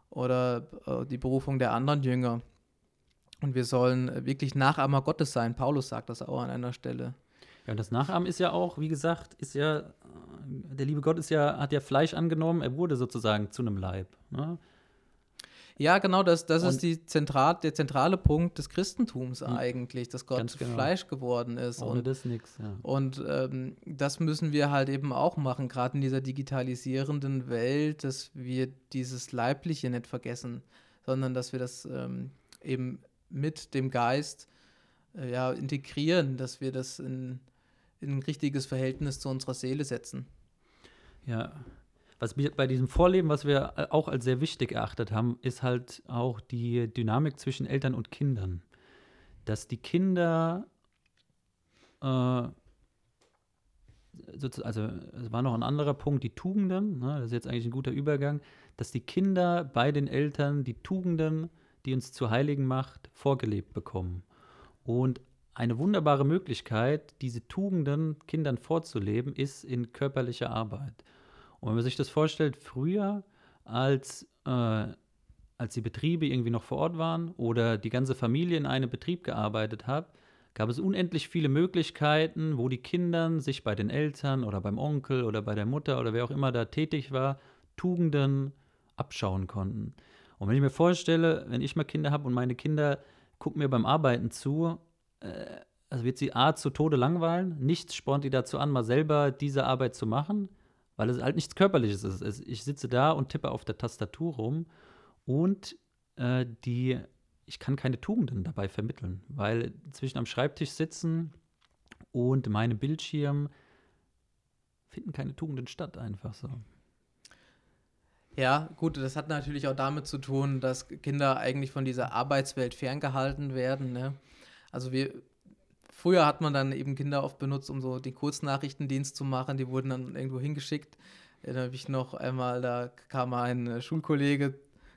oder äh, die Berufung der anderen Jünger. Und wir sollen wirklich Nachahmer Gottes sein. Paulus sagt das auch an einer Stelle. Ja, und das Nachahmen ist ja auch, wie gesagt, ist ja, der liebe Gott ist ja, hat ja Fleisch angenommen, er wurde sozusagen zu einem Leib. Ne? Ja, genau, das, das ist die Zentral, der zentrale Punkt des Christentums mhm. eigentlich, dass Gott genau. Fleisch geworden ist. Ohne und, das nichts, ja. Und ähm, das müssen wir halt eben auch machen, gerade in dieser digitalisierenden Welt, dass wir dieses Leibliche nicht vergessen, sondern dass wir das ähm, eben mit dem Geist äh, ja, integrieren, dass wir das in in ein richtiges Verhältnis zu unserer Seele setzen. Ja. Was wir bei diesem Vorleben, was wir auch als sehr wichtig erachtet haben, ist halt auch die Dynamik zwischen Eltern und Kindern. Dass die Kinder, äh, also es war noch ein anderer Punkt, die Tugenden, ne, das ist jetzt eigentlich ein guter Übergang, dass die Kinder bei den Eltern die Tugenden, die uns zu Heiligen macht, vorgelebt bekommen. Und eine wunderbare Möglichkeit, diese Tugenden Kindern vorzuleben, ist in körperlicher Arbeit. Und wenn man sich das vorstellt, früher, als, äh, als die Betriebe irgendwie noch vor Ort waren oder die ganze Familie in einem Betrieb gearbeitet hat, gab es unendlich viele Möglichkeiten, wo die Kinder sich bei den Eltern oder beim Onkel oder bei der Mutter oder wer auch immer da tätig war, Tugenden abschauen konnten. Und wenn ich mir vorstelle, wenn ich mal Kinder habe und meine Kinder gucken mir beim Arbeiten zu äh, also wird sie A zu Tode langweilen, nichts spornt die dazu an, mal selber diese Arbeit zu machen, weil es halt nichts Körperliches ist. Ich sitze da und tippe auf der Tastatur rum und äh, die, ich kann keine Tugenden dabei vermitteln, weil zwischen am Schreibtisch sitzen und meinem Bildschirm finden keine Tugenden statt, einfach so. Ja, gut, das hat natürlich auch damit zu tun, dass Kinder eigentlich von dieser Arbeitswelt ferngehalten werden. Ne? Also wir, früher hat man dann eben Kinder oft benutzt, um so den Kurznachrichtendienst zu machen. Die wurden dann irgendwo hingeschickt. Erinnere mich noch einmal, da kam ein äh, Schulkollege,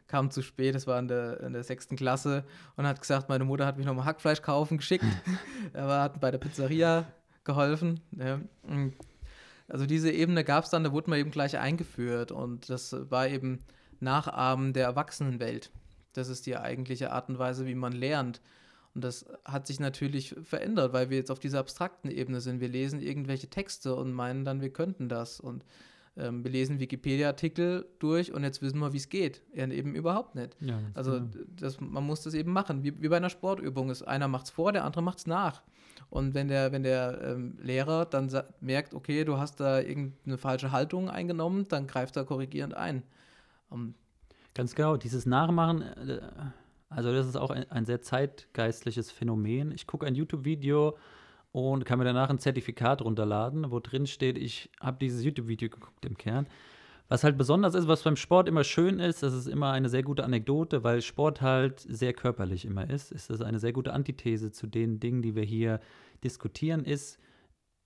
kam zu spät, das war in der, in der sechsten Klasse und hat gesagt, meine Mutter hat mich nochmal Hackfleisch kaufen geschickt. er war, hat bei der Pizzeria geholfen. Ja. Also diese Ebene gab es dann, da wurde man eben gleich eingeführt und das war eben Nachahmen der Erwachsenenwelt. Das ist die eigentliche Art und Weise, wie man lernt. Und das hat sich natürlich verändert, weil wir jetzt auf dieser abstrakten Ebene sind. Wir lesen irgendwelche Texte und meinen dann, wir könnten das. Und ähm, wir lesen Wikipedia-Artikel durch und jetzt wissen wir, wie es geht. Ja, eben überhaupt nicht. Ja, also das, man muss das eben machen, wie, wie bei einer Sportübung. Ist, einer macht es vor, der andere macht es nach. Und wenn der, wenn der ähm, Lehrer dann merkt, okay, du hast da irgendeine falsche Haltung eingenommen, dann greift er korrigierend ein. Um, Ganz genau, dieses Nachmachen, äh, also das ist auch ein, ein sehr zeitgeistliches Phänomen. Ich gucke ein YouTube-Video und kann mir danach ein Zertifikat runterladen, wo drin steht, ich habe dieses YouTube-Video geguckt im Kern. Was halt besonders ist, was beim Sport immer schön ist, das ist immer eine sehr gute Anekdote, weil Sport halt sehr körperlich immer ist, ist das eine sehr gute Antithese zu den Dingen, die wir hier diskutieren, ist,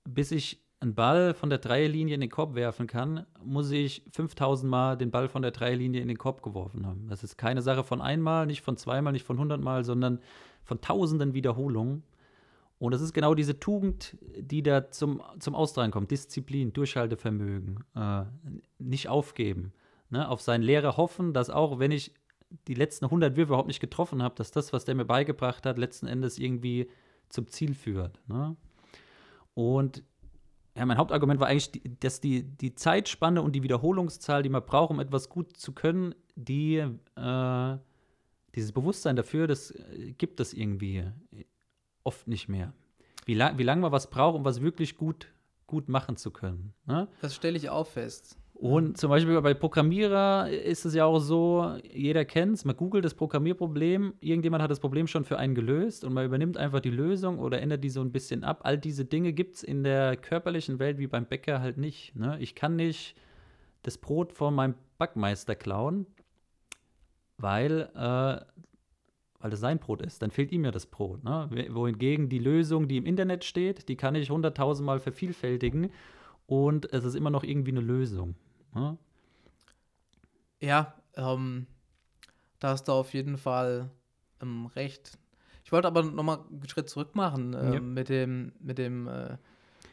bis ich einen Ball von der Dreierlinie in den Korb werfen kann, muss ich 5000 Mal den Ball von der Dreierlinie in den Korb geworfen haben. Das ist keine Sache von einmal, nicht von zweimal, nicht von hundertmal, sondern von tausenden Wiederholungen. Und das ist genau diese Tugend, die da zum, zum Austragen kommt. Disziplin, Durchhaltevermögen, äh, nicht aufgeben. Ne? Auf seinen Lehrer hoffen, dass auch, wenn ich die letzten 100 Würfe überhaupt nicht getroffen habe, dass das, was der mir beigebracht hat, letzten Endes irgendwie zum Ziel führt. Ne? Und ja, mein Hauptargument war eigentlich, dass die, die Zeitspanne und die Wiederholungszahl, die man braucht, um etwas gut zu können, die, äh, dieses Bewusstsein dafür, das äh, gibt es irgendwie oft nicht mehr. Wie, lang, wie lange man was braucht, um was wirklich gut, gut machen zu können. Ne? Das stelle ich auch fest. Und zum Beispiel bei Programmierer ist es ja auch so, jeder kennt es, man googelt das Programmierproblem, irgendjemand hat das Problem schon für einen gelöst und man übernimmt einfach die Lösung oder ändert die so ein bisschen ab. All diese Dinge gibt es in der körperlichen Welt wie beim Bäcker halt nicht. Ne? Ich kann nicht das Brot von meinem Backmeister klauen, weil äh, weil das sein Brot ist, dann fehlt ihm ja das Brot. Ne? Wohingegen die Lösung, die im Internet steht, die kann ich hunderttausendmal vervielfältigen und es ist immer noch irgendwie eine Lösung. Ne? Ja, ähm, da hast du auf jeden Fall ähm, recht. Ich wollte aber nochmal einen Schritt zurück machen ähm, ja. mit dem, mit dem äh,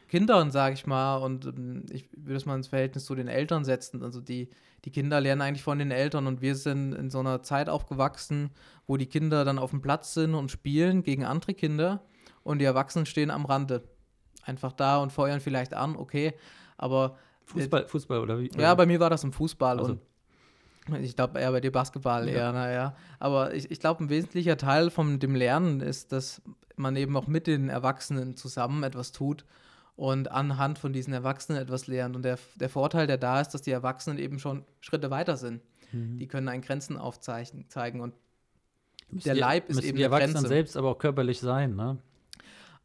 Kindern, sage ich mal, und ähm, ich würde es mal ins Verhältnis zu den Eltern setzen. Also die, die Kinder lernen eigentlich von den Eltern und wir sind in so einer Zeit aufgewachsen, wo die Kinder dann auf dem Platz sind und spielen gegen andere Kinder und die Erwachsenen stehen am Rande. Einfach da und feuern vielleicht an, okay, aber. Fußball, Fußball oder wie? Ja, bei mir war das im Fußball also. und ich glaube eher bei dir Basketball ja. eher, naja. Aber ich, ich glaube, ein wesentlicher Teil von dem Lernen ist, dass man eben auch mit den Erwachsenen zusammen etwas tut und anhand von diesen Erwachsenen etwas lernt. Und der, der Vorteil, der da ist, dass die Erwachsenen eben schon Schritte weiter sind. Mhm. Die können einen Grenzen aufzeigen und der die, Leib ist eben die Erwachsenen Grenze. selbst aber auch körperlich sein, ne?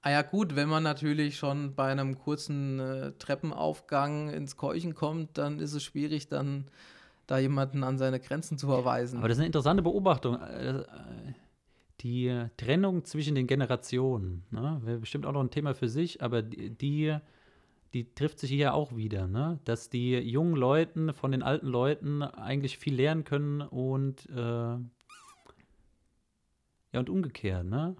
Ah ja gut, wenn man natürlich schon bei einem kurzen äh, Treppenaufgang ins Keuchen kommt, dann ist es schwierig, dann da jemanden an seine Grenzen zu verweisen. Aber das ist eine interessante Beobachtung. Äh, die Trennung zwischen den Generationen, ne, wäre bestimmt auch noch ein Thema für sich, aber die, die trifft sich hier auch wieder, ne? dass die jungen Leuten von den alten Leuten eigentlich viel lernen können und äh, ja und umgekehrt, ne?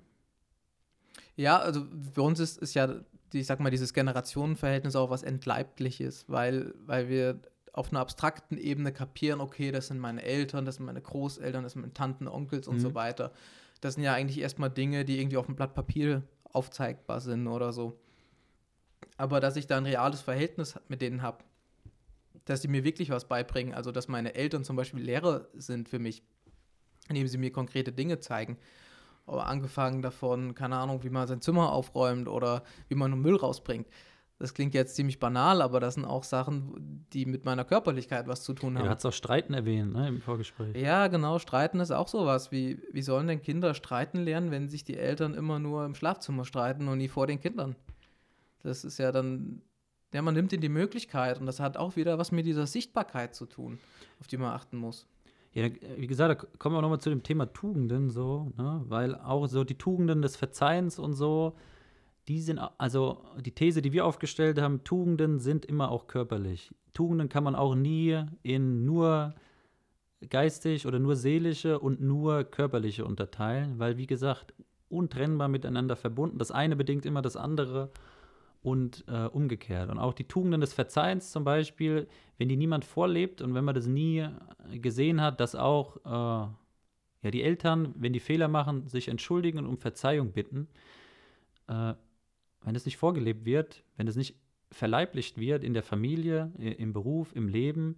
Ja, also für uns ist, ist ja, ich sag mal, dieses Generationenverhältnis auch was Entleibliches, weil, weil wir auf einer abstrakten Ebene kapieren, okay, das sind meine Eltern, das sind meine Großeltern, das sind meine Tanten, Onkels und mhm. so weiter das sind ja eigentlich erstmal Dinge, die irgendwie auf dem Blatt Papier aufzeigbar sind oder so. Aber dass ich da ein reales Verhältnis mit denen habe, dass sie mir wirklich was beibringen, also dass meine Eltern zum Beispiel Lehrer sind für mich, indem sie mir konkrete Dinge zeigen. Aber angefangen davon, keine Ahnung, wie man sein Zimmer aufräumt oder wie man Müll rausbringt das klingt jetzt ziemlich banal, aber das sind auch Sachen, die mit meiner Körperlichkeit was zu tun haben. Ja, du hast auch Streiten erwähnt, ne, im Vorgespräch. Ja, genau, Streiten ist auch sowas. Wie, wie sollen denn Kinder streiten lernen, wenn sich die Eltern immer nur im Schlafzimmer streiten und nie vor den Kindern? Das ist ja dann, ja, man nimmt ihnen die Möglichkeit und das hat auch wieder was mit dieser Sichtbarkeit zu tun, auf die man achten muss. Ja, wie gesagt, da kommen wir nochmal zu dem Thema Tugenden so, ne? weil auch so die Tugenden des Verzeihens und so, die sind, also die These, die wir aufgestellt haben, Tugenden sind immer auch körperlich. Tugenden kann man auch nie in nur geistig oder nur seelische und nur körperliche unterteilen, weil, wie gesagt, untrennbar miteinander verbunden. Das eine bedingt immer das andere. Und äh, umgekehrt. Und auch die Tugenden des Verzeihens zum Beispiel, wenn die niemand vorlebt und wenn man das nie gesehen hat, dass auch äh, ja, die Eltern, wenn die Fehler machen, sich entschuldigen und um Verzeihung bitten, äh, wenn es nicht vorgelebt wird, wenn es nicht verleiblicht wird in der Familie, im Beruf, im Leben,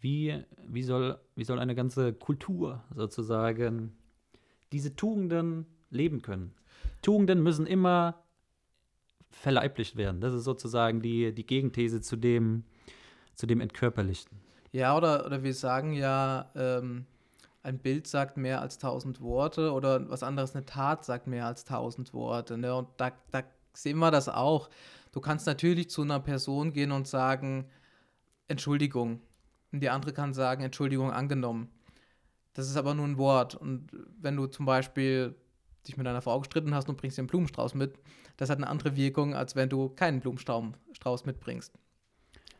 wie, wie, soll, wie soll eine ganze Kultur sozusagen diese Tugenden leben können? Tugenden müssen immer verleiblicht werden. Das ist sozusagen die, die Gegenthese zu dem, zu dem Entkörperlichten. Ja, oder, oder wir sagen ja, ähm, ein Bild sagt mehr als tausend Worte oder was anderes, eine Tat sagt mehr als tausend Worte. Ne? Und da, da sehen wir das auch. Du kannst natürlich zu einer Person gehen und sagen, Entschuldigung. Und die andere kann sagen, Entschuldigung angenommen. Das ist aber nur ein Wort. Und wenn du zum Beispiel dich mit deiner Frau gestritten hast und bringst dir einen Blumenstrauß mit, das hat eine andere Wirkung, als wenn du keinen Blumenstrauß mitbringst.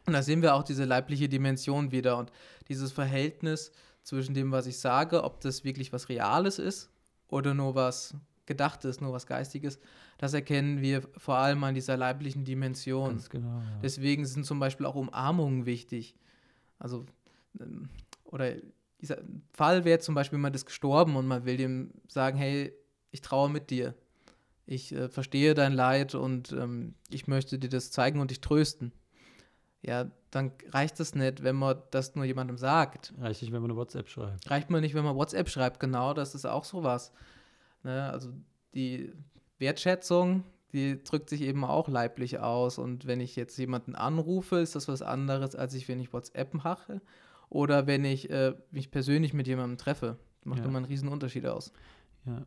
Und da sehen wir auch diese leibliche Dimension wieder und dieses Verhältnis zwischen dem, was ich sage, ob das wirklich was Reales ist oder nur was Gedachtes, nur was Geistiges, das erkennen wir vor allem an dieser leiblichen Dimension. Ganz genau, ja. Deswegen sind zum Beispiel auch Umarmungen wichtig. Also, ähm, oder dieser Fall wäre zum Beispiel, man ist gestorben und man will dem sagen, hey, ich traue mit dir. Ich äh, verstehe dein Leid und ähm, ich möchte dir das zeigen und dich trösten. Ja, dann reicht es nicht, wenn man das nur jemandem sagt. Reicht nicht, wenn man eine WhatsApp schreibt. Reicht mir nicht, wenn man WhatsApp schreibt, genau, das ist auch sowas. Ne? Also die Wertschätzung, die drückt sich eben auch leiblich aus. Und wenn ich jetzt jemanden anrufe, ist das was anderes, als ich, wenn ich WhatsApp mache. Oder wenn ich äh, mich persönlich mit jemandem treffe. Das macht ja. immer einen riesen Unterschied aus. Ja,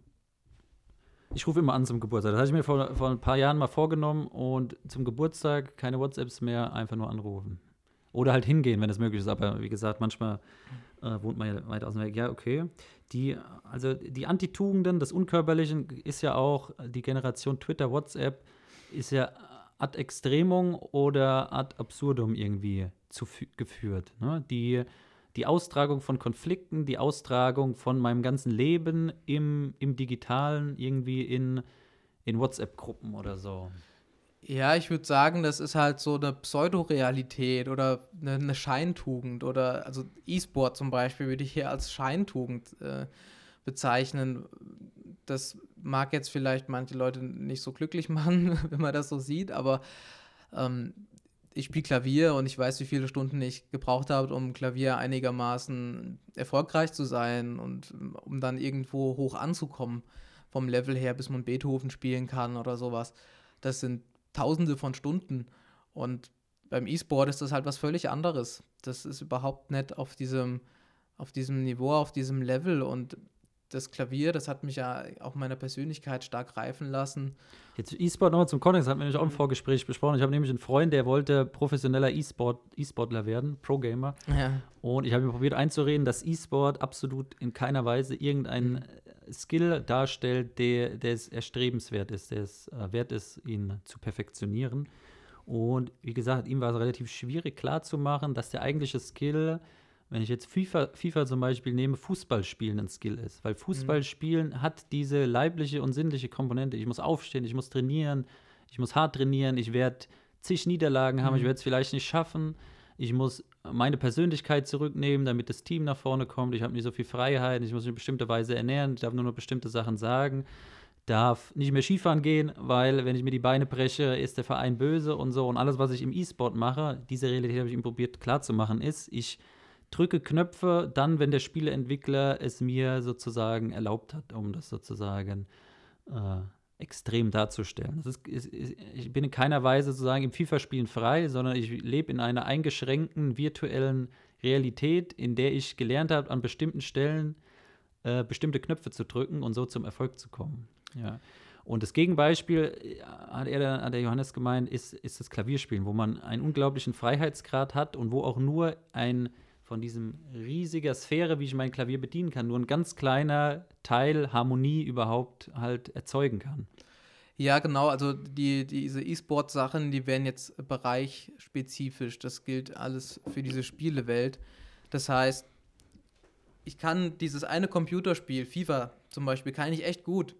ich rufe immer an zum Geburtstag. Das hatte ich mir vor, vor ein paar Jahren mal vorgenommen und zum Geburtstag keine WhatsApps mehr, einfach nur anrufen. Oder halt hingehen, wenn es möglich ist. Aber wie gesagt, manchmal äh, wohnt man ja weit aus dem Weg. Ja, okay. Die, also die Antitugenden des Unkörperlichen ist ja auch die Generation Twitter, WhatsApp, ist ja ad extremum oder ad absurdum irgendwie zu, geführt. Ne? Die die Austragung von Konflikten, die Austragung von meinem ganzen Leben im, im Digitalen irgendwie in, in WhatsApp-Gruppen oder so. Ja, ich würde sagen, das ist halt so eine Pseudorealität oder eine, eine Scheintugend oder also E-Sport zum Beispiel würde ich hier als Scheintugend äh, bezeichnen. Das mag jetzt vielleicht manche Leute nicht so glücklich machen, wenn man das so sieht, aber ähm, ich spiele Klavier und ich weiß, wie viele Stunden ich gebraucht habe, um Klavier einigermaßen erfolgreich zu sein und um dann irgendwo hoch anzukommen vom Level her, bis man Beethoven spielen kann oder sowas. Das sind Tausende von Stunden und beim E-Sport ist das halt was völlig anderes. Das ist überhaupt nicht auf diesem, auf diesem Niveau, auf diesem Level und das Klavier, das hat mich ja auch meiner Persönlichkeit stark reifen lassen. Jetzt E-Sport nochmal zum Kontext, das hatten wir nämlich auch im mhm. Vorgespräch besprochen. Ich habe nämlich einen Freund, der wollte professioneller E-Sport, E-Sportler werden, Pro-Gamer. Ja. Und ich habe mir probiert einzureden, dass E-Sport absolut in keiner Weise irgendein mhm. Skill darstellt, der, der es erstrebenswert ist, der es äh, wert ist, ihn zu perfektionieren. Und wie gesagt, ihm war es relativ schwierig klarzumachen, dass der eigentliche Skill wenn ich jetzt FIFA, FIFA zum Beispiel nehme, Fußballspielen ein Skill ist. Weil Fußballspielen mhm. hat diese leibliche und sinnliche Komponente. Ich muss aufstehen, ich muss trainieren, ich muss hart trainieren, ich werde zig Niederlagen haben, mhm. ich werde es vielleicht nicht schaffen. Ich muss meine Persönlichkeit zurücknehmen, damit das Team nach vorne kommt. Ich habe nicht so viel Freiheit, ich muss mich in bestimmter Weise ernähren, ich darf nur noch bestimmte Sachen sagen darf nicht mehr Skifahren gehen, weil wenn ich mir die Beine breche, ist der Verein böse und so. Und alles, was ich im E-Sport mache, diese Realität habe ich ihm probiert klarzumachen, ist, ich drücke Knöpfe dann, wenn der Spieleentwickler es mir sozusagen erlaubt hat, um das sozusagen äh, extrem darzustellen. Das ist, ist, ich bin in keiner Weise sozusagen im FIFA-Spielen frei, sondern ich lebe in einer eingeschränkten virtuellen Realität, in der ich gelernt habe, an bestimmten Stellen äh, bestimmte Knöpfe zu drücken und so zum Erfolg zu kommen. Ja. Und das Gegenbeispiel, äh, hat er, hat der Johannes gemeint, ist, ist das Klavierspielen, wo man einen unglaublichen Freiheitsgrad hat und wo auch nur ein von diesem riesiger Sphäre, wie ich mein Klavier bedienen kann, nur ein ganz kleiner Teil Harmonie überhaupt halt erzeugen kann. Ja, genau. Also die, diese E-Sport-Sachen, die werden jetzt bereichspezifisch. Das gilt alles für diese Spielewelt. Das heißt, ich kann dieses eine Computerspiel, FIFA zum Beispiel, kann ich echt gut.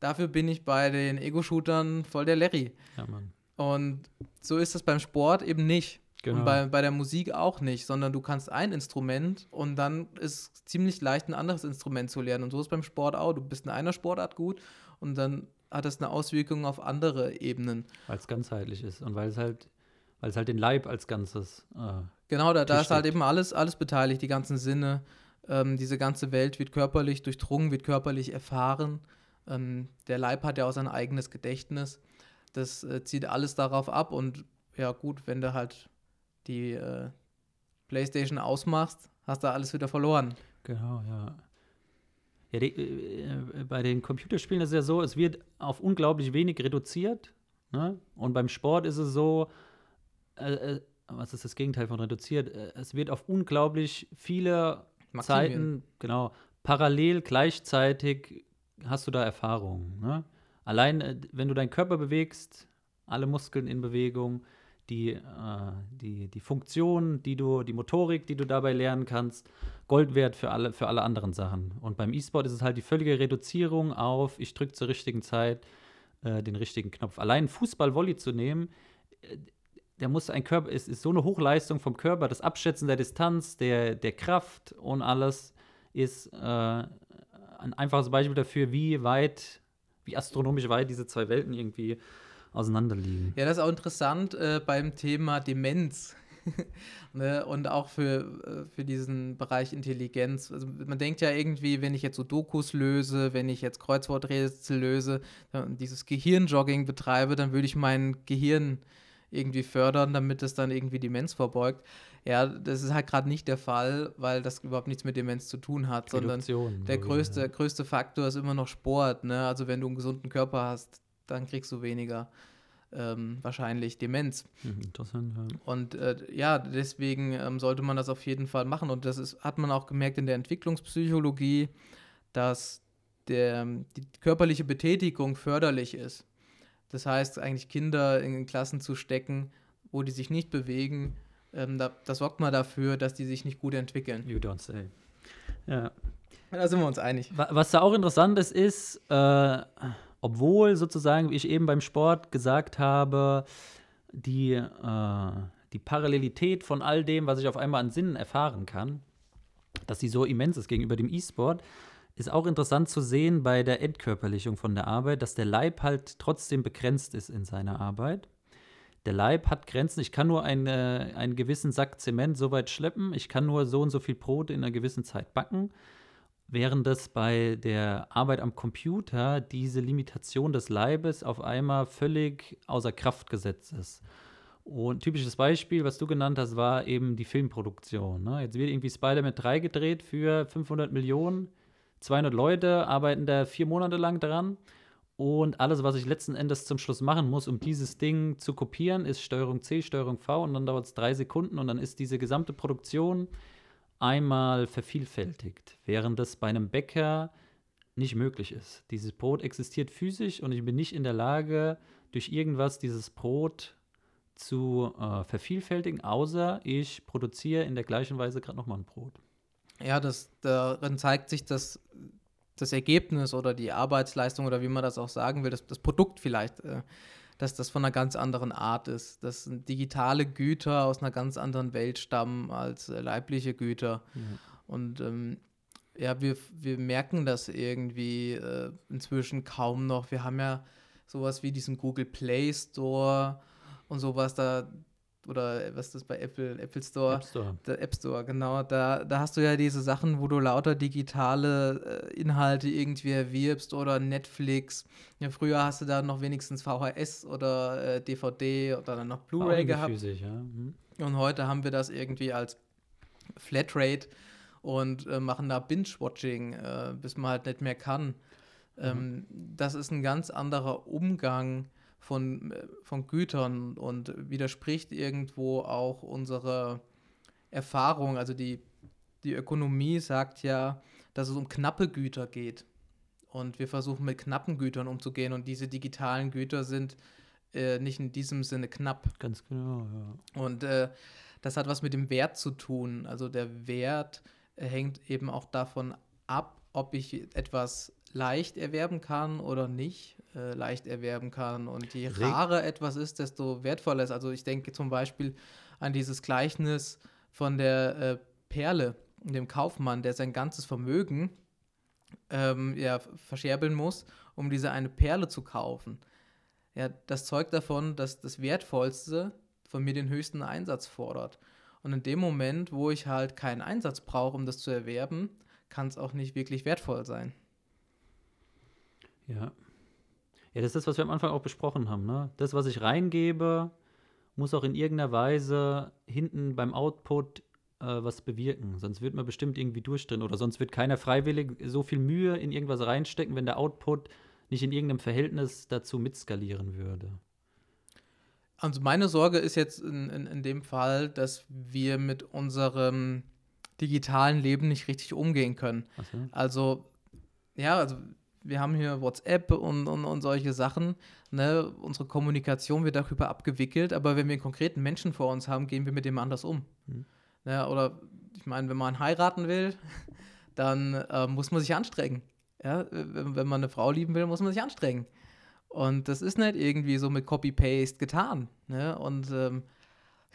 Dafür bin ich bei den Ego-Shootern voll der Larry. Ja, Mann. Und so ist das beim Sport eben nicht. Genau. Und bei, bei der Musik auch nicht, sondern du kannst ein Instrument und dann ist es ziemlich leicht, ein anderes Instrument zu lernen. Und so ist beim Sport auch. Du bist in einer Sportart gut und dann hat das eine Auswirkung auf andere Ebenen. Weil es ganzheitlich ist und weil es halt, weil es halt den Leib als Ganzes. Äh, Genau, da, da ist halt eben alles, alles beteiligt, die ganzen Sinne. Ähm, diese ganze Welt wird körperlich durchdrungen, wird körperlich erfahren. Ähm, der Leib hat ja auch sein eigenes Gedächtnis. Das äh, zieht alles darauf ab. Und ja, gut, wenn du halt die äh, Playstation ausmachst, hast du alles wieder verloren. Genau, ja. Ja, die, äh, bei den Computerspielen ist es ja so, es wird auf unglaublich wenig reduziert. Ne? Und beim Sport ist es so, äh, äh, was ist das Gegenteil von reduziert? Äh, es wird auf unglaublich viele Maximieren. Zeiten, genau, parallel, gleichzeitig hast du da Erfahrungen. Ne? Allein, äh, wenn du deinen Körper bewegst, alle Muskeln in Bewegung, die, äh, die, die Funktion, die du, die Motorik, die du dabei lernen kannst, Gold wert für alle, für alle anderen Sachen. Und beim E-Sport ist es halt die völlige Reduzierung auf, ich drücke zur richtigen Zeit äh, den richtigen Knopf. Allein Fußball-Volley zu nehmen, äh, der muss ein Körper, ist, ist so eine Hochleistung vom Körper, das Abschätzen der Distanz, der, der Kraft und alles ist äh, ein einfaches Beispiel dafür, wie weit, wie astronomisch weit diese zwei Welten irgendwie auseinander liegen. Ja, das ist auch interessant äh, beim Thema Demenz. ne? Und auch für, äh, für diesen Bereich Intelligenz. Also man denkt ja irgendwie, wenn ich jetzt Sudokus löse, wenn ich jetzt Kreuzworträtsel löse, dann dieses Gehirnjogging betreibe, dann würde ich mein Gehirn irgendwie fördern, damit es dann irgendwie Demenz verbeugt. Ja, das ist halt gerade nicht der Fall, weil das überhaupt nichts mit Demenz zu tun hat, sondern Reduktion, der so wie, größte, ja. größte Faktor ist immer noch Sport. Ne? Also wenn du einen gesunden Körper hast, dann kriegst du weniger ähm, wahrscheinlich Demenz. Hm, Interessant, ja. Und äh, ja, deswegen ähm, sollte man das auf jeden Fall machen. Und das ist, hat man auch gemerkt in der Entwicklungspsychologie, dass der, die körperliche Betätigung förderlich ist. Das heißt, eigentlich Kinder in Klassen zu stecken, wo die sich nicht bewegen, ähm, da, das sorgt mal dafür, dass die sich nicht gut entwickeln. You don't say. Ja. Da sind wir uns einig. Wa- Was da auch interessant ist, ist, äh, obwohl sozusagen, wie ich eben beim Sport gesagt habe, die, äh, die Parallelität von all dem, was ich auf einmal an Sinnen erfahren kann, dass sie so immens ist gegenüber dem E-Sport, ist auch interessant zu sehen bei der Entkörperlichung von der Arbeit, dass der Leib halt trotzdem begrenzt ist in seiner Arbeit. Der Leib hat Grenzen. Ich kann nur eine, einen gewissen Sack Zement so weit schleppen. Ich kann nur so und so viel Brot in einer gewissen Zeit backen. Während das bei der Arbeit am Computer diese Limitation des Leibes auf einmal völlig außer Kraft gesetzt ist. Und typisches Beispiel, was du genannt hast, war eben die Filmproduktion. Ne? Jetzt wird irgendwie Spider-Man 3 gedreht für 500 Millionen. 200 Leute arbeiten da vier Monate lang dran. Und alles, was ich letzten Endes zum Schluss machen muss, um dieses Ding zu kopieren, ist Steuerung C, Steuerung V und dann dauert es drei Sekunden und dann ist diese gesamte Produktion einmal vervielfältigt, während das bei einem Bäcker nicht möglich ist. Dieses Brot existiert physisch und ich bin nicht in der Lage, durch irgendwas dieses Brot zu äh, vervielfältigen, außer ich produziere in der gleichen Weise gerade nochmal ein Brot. Ja, das, darin zeigt sich, dass das Ergebnis oder die Arbeitsleistung oder wie man das auch sagen will, das, das Produkt vielleicht, äh, dass das von einer ganz anderen Art ist. Dass digitale Güter aus einer ganz anderen Welt stammen als äh, leibliche Güter. Ja. Und ähm, ja, wir, wir merken das irgendwie äh, inzwischen kaum noch. Wir haben ja sowas wie diesen Google Play Store und sowas da, oder was ist das bei Apple, Apple Store? App Store. Der App Store, genau. Da, da hast du ja diese Sachen, wo du lauter digitale äh, Inhalte irgendwie erwirbst oder Netflix. Ja, früher hast du da noch wenigstens VHS oder äh, DVD oder dann noch Blu-ray gehabt. Physisch, ja. Mhm. Und heute haben wir das irgendwie als Flatrate und äh, machen da Binge-Watching, äh, bis man halt nicht mehr kann. Ähm, das ist ein ganz anderer Umgang von, von Gütern und widerspricht irgendwo auch unserer Erfahrung. Also die, die Ökonomie sagt ja, dass es um knappe Güter geht. Und wir versuchen mit knappen Gütern umzugehen und diese digitalen Güter sind äh, nicht in diesem Sinne knapp. Ganz genau, ja. Und äh, das hat was mit dem Wert zu tun. Also der Wert hängt eben auch davon ab, ob ich etwas leicht erwerben kann oder nicht äh, leicht erwerben kann. Und je rarer etwas ist, desto wertvoller ist. Also ich denke zum Beispiel an dieses Gleichnis von der äh, Perle, dem Kaufmann, der sein ganzes Vermögen ähm, ja, verscherbeln muss, um diese eine Perle zu kaufen. Ja, das zeugt davon, dass das Wertvollste von mir den höchsten Einsatz fordert. Und in dem Moment, wo ich halt keinen Einsatz brauche, um das zu erwerben, kann es auch nicht wirklich wertvoll sein. Ja. Ja, das ist das, was wir am Anfang auch besprochen haben. Ne? Das, was ich reingebe, muss auch in irgendeiner Weise hinten beim Output äh, was bewirken. Sonst wird man bestimmt irgendwie durchdrehen oder sonst wird keiner freiwillig so viel Mühe in irgendwas reinstecken, wenn der Output nicht in irgendeinem Verhältnis dazu mitskalieren würde. Also meine Sorge ist jetzt in, in, in dem Fall, dass wir mit unserem digitalen Leben nicht richtig umgehen können. So. Also, ja, also wir haben hier WhatsApp und, und, und solche Sachen. Ne? Unsere Kommunikation wird darüber abgewickelt, aber wenn wir einen konkreten Menschen vor uns haben, gehen wir mit dem anders um. Mhm. Ne? Oder ich meine, wenn man heiraten will, dann äh, muss man sich anstrengen. Ja? Wenn, wenn man eine Frau lieben will, muss man sich anstrengen. Und das ist nicht irgendwie so mit Copy-Paste getan. Ne? Und ähm,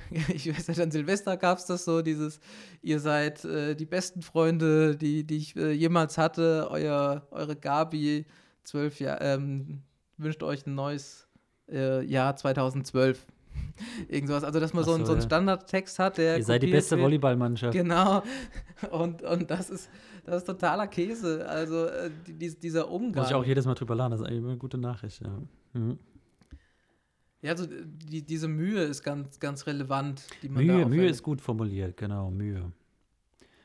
ich weiß nicht, an Silvester gab es das so, dieses, ihr seid äh, die besten Freunde, die, die ich äh, jemals hatte, euer, eure Gabi, zwölf Jahre, ähm, wünscht euch ein neues äh, Jahr 2012. Irgendwas, also dass man so, so, so einen Standardtext hat, der. Ihr seid die beste. Volleyballmannschaft. Genau. Und, und das ist, das ist totaler Käse. Also äh, die, dieser Umgang. Muss ich auch jedes Mal drüber laden, das ist eigentlich eine gute Nachricht, ja. Mhm. Ja, also die, diese Mühe ist ganz, ganz relevant. Mühe, Mühe ist gut formuliert, genau, Mühe.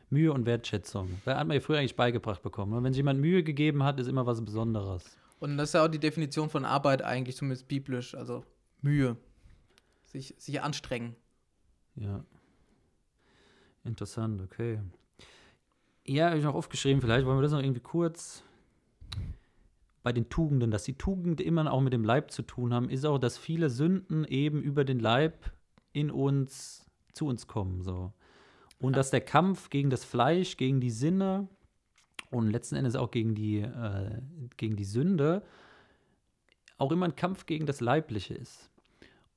Mühe und Wertschätzung. Da hat man ja früher eigentlich beigebracht bekommen. Und ne? wenn sich jemand Mühe gegeben hat, ist immer was Besonderes. Und das ist ja auch die Definition von Arbeit eigentlich, zumindest biblisch. Also Mühe. Sich, sich anstrengen. Ja. Interessant, okay. Ja, habe ich noch aufgeschrieben, vielleicht wollen wir das noch irgendwie kurz bei den Tugenden, dass die Tugenden immer auch mit dem Leib zu tun haben, ist auch, dass viele Sünden eben über den Leib in uns, zu uns kommen. So. Und ja. dass der Kampf gegen das Fleisch, gegen die Sinne und letzten Endes auch gegen die, äh, gegen die Sünde auch immer ein Kampf gegen das Leibliche ist.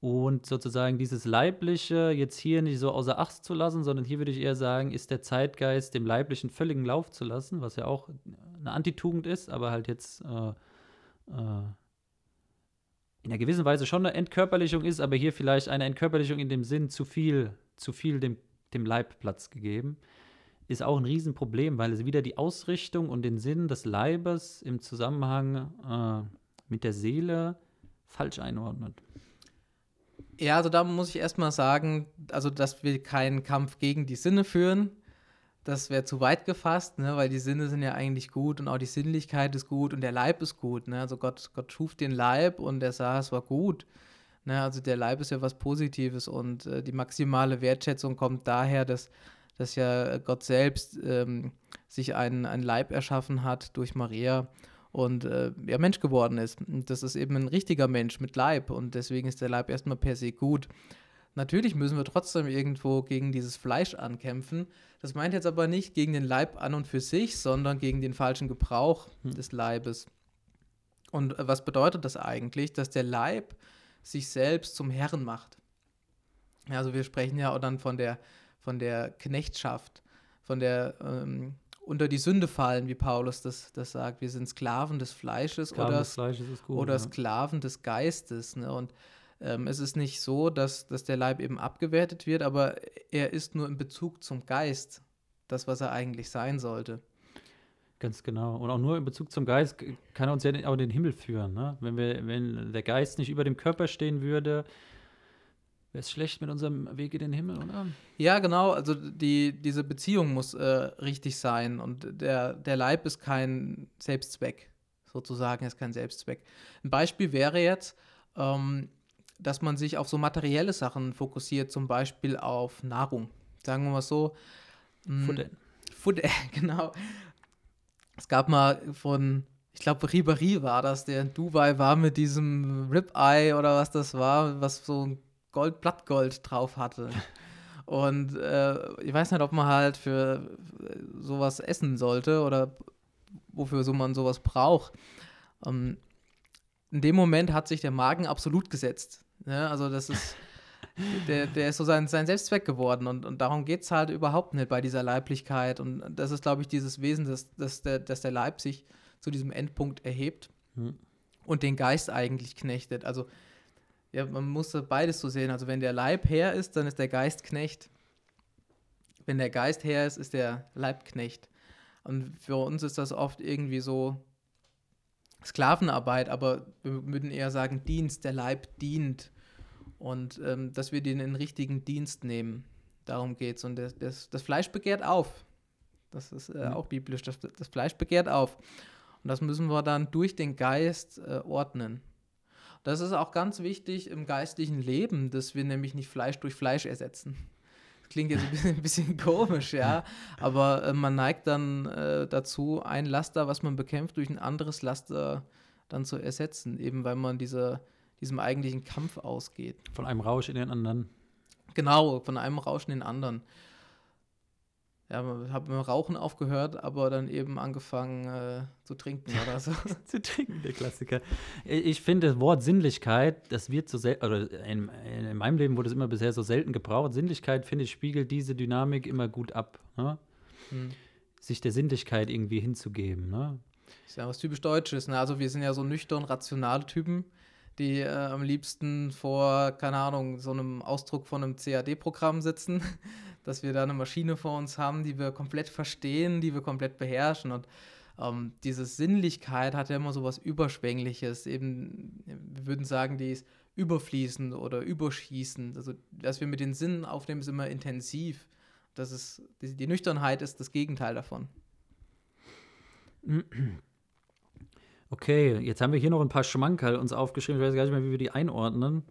Und sozusagen dieses Leibliche jetzt hier nicht so außer Acht zu lassen, sondern hier würde ich eher sagen, ist der Zeitgeist dem Leiblichen völligen Lauf zu lassen, was ja auch eine Antitugend ist, aber halt jetzt äh, äh, in einer gewissen Weise schon eine Entkörperlichung ist, aber hier vielleicht eine Entkörperlichung in dem Sinn zu viel, zu viel dem, dem Leib Platz gegeben, ist auch ein Riesenproblem, weil es wieder die Ausrichtung und den Sinn des Leibes im Zusammenhang äh, mit der Seele falsch einordnet. Ja, also da muss ich erstmal sagen, also dass wir keinen Kampf gegen die Sinne führen, das wäre zu weit gefasst, ne? weil die Sinne sind ja eigentlich gut und auch die Sinnlichkeit ist gut und der Leib ist gut. Ne? Also Gott, Gott schuf den Leib und er sah, es war gut. Ne? Also der Leib ist ja was Positives und äh, die maximale Wertschätzung kommt daher, dass, dass ja Gott selbst ähm, sich einen, einen Leib erschaffen hat durch Maria und äh, ja, Mensch geworden ist. Und das ist eben ein richtiger Mensch mit Leib und deswegen ist der Leib erstmal per se gut. Natürlich müssen wir trotzdem irgendwo gegen dieses Fleisch ankämpfen. Das meint jetzt aber nicht gegen den Leib an und für sich, sondern gegen den falschen Gebrauch hm. des Leibes. Und äh, was bedeutet das eigentlich? Dass der Leib sich selbst zum Herren macht. Also wir sprechen ja auch dann von der, von der Knechtschaft, von der ähm, unter die Sünde fallen, wie Paulus das, das sagt. Wir sind Sklaven des Fleisches Sklaven oder, des Fleisches gut, oder ja. Sklaven des Geistes. Ne? Und ähm, es ist nicht so, dass, dass der Leib eben abgewertet wird, aber er ist nur in Bezug zum Geist das, was er eigentlich sein sollte. Ganz genau. Und auch nur in Bezug zum Geist kann er uns ja auch in den Himmel führen. Ne? Wenn, wir, wenn der Geist nicht über dem Körper stehen würde, wäre es schlecht mit unserem Weg in den Himmel, oder? Ja, genau. Also die, diese Beziehung muss äh, richtig sein und der, der Leib ist kein Selbstzweck, sozusagen, ist kein Selbstzweck. Ein Beispiel wäre jetzt, ähm, dass man sich auf so materielle Sachen fokussiert, zum Beispiel auf Nahrung. Sagen wir mal so. Mh, Futter. Futter, genau. Es gab mal von ich glaube, Ribéry war das, der in Dubai war mit diesem Ribeye oder was das war, was so ein Gold, Blattgold drauf hatte. Und äh, ich weiß nicht, ob man halt für sowas essen sollte oder wofür so man sowas braucht. Ähm, in dem Moment hat sich der Magen absolut gesetzt. Ja, ne? also das ist, der, der ist so sein, sein Selbstzweck geworden und, und darum geht es halt überhaupt nicht bei dieser Leiblichkeit. Und das ist, glaube ich, dieses Wesen, dass, dass, der, dass der Leib sich zu diesem Endpunkt erhebt hm. und den Geist eigentlich knechtet. Also ja, man muss beides so sehen. Also wenn der Leib her ist, dann ist der Geist Knecht. Wenn der Geist her ist, ist der Leib Knecht. Und für uns ist das oft irgendwie so Sklavenarbeit, aber wir würden eher sagen Dienst, der Leib dient. Und ähm, dass wir den in richtigen Dienst nehmen. Darum geht es. Und das, das, das, Fleisch begehrt auf. Das ist äh, mhm. auch biblisch. Das, das, Fleisch begehrt auf. Und das müssen wir dann durch den Geist äh, ordnen. Das ist auch ganz wichtig im geistlichen Leben, dass wir nämlich nicht Fleisch durch Fleisch ersetzen. Das klingt jetzt ein bisschen, ein bisschen komisch, ja, aber äh, man neigt dann äh, dazu, ein Laster, was man bekämpft, durch ein anderes Laster dann zu ersetzen, eben weil man diese, diesem eigentlichen Kampf ausgeht. Von einem Rausch in den anderen. Genau, von einem Rausch in den anderen ja, habe mit dem Rauchen aufgehört, aber dann eben angefangen äh, zu trinken oder so. zu trinken, der Klassiker. Ich finde das Wort Sinnlichkeit, das wird so selten, oder in, in, meinem Leben wurde es immer bisher so selten gebraucht. Sinnlichkeit, finde ich, spiegelt diese Dynamik immer gut ab. Ne? Hm. Sich der Sinnlichkeit irgendwie hinzugeben. Ne? Ist ja was typisch Deutsches. Ne? Also wir sind ja so nüchtern, rationale Typen die äh, am liebsten vor, keine Ahnung, so einem Ausdruck von einem CAD-Programm sitzen dass wir da eine Maschine vor uns haben, die wir komplett verstehen, die wir komplett beherrschen. Und ähm, diese Sinnlichkeit hat ja immer so was Überschwängliches. Eben, wir würden sagen, die ist überfließend oder überschießend. Also, dass wir mit den Sinnen aufnehmen, ist immer intensiv. Das ist, die, die Nüchternheit ist das Gegenteil davon. Okay, jetzt haben wir hier noch ein paar Schmankerl uns aufgeschrieben. Ich weiß gar nicht mehr, wie wir die einordnen.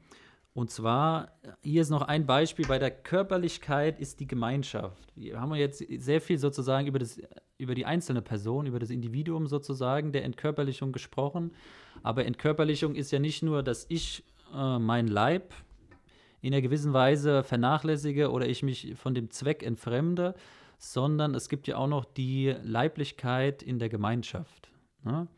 Und zwar, hier ist noch ein Beispiel, bei der Körperlichkeit ist die Gemeinschaft. Hier haben wir jetzt sehr viel sozusagen über, das, über die einzelne Person, über das Individuum sozusagen der Entkörperlichung gesprochen. Aber Entkörperlichung ist ja nicht nur, dass ich äh, mein Leib in einer gewissen Weise vernachlässige oder ich mich von dem Zweck entfremde, sondern es gibt ja auch noch die Leiblichkeit in der Gemeinschaft. Ne?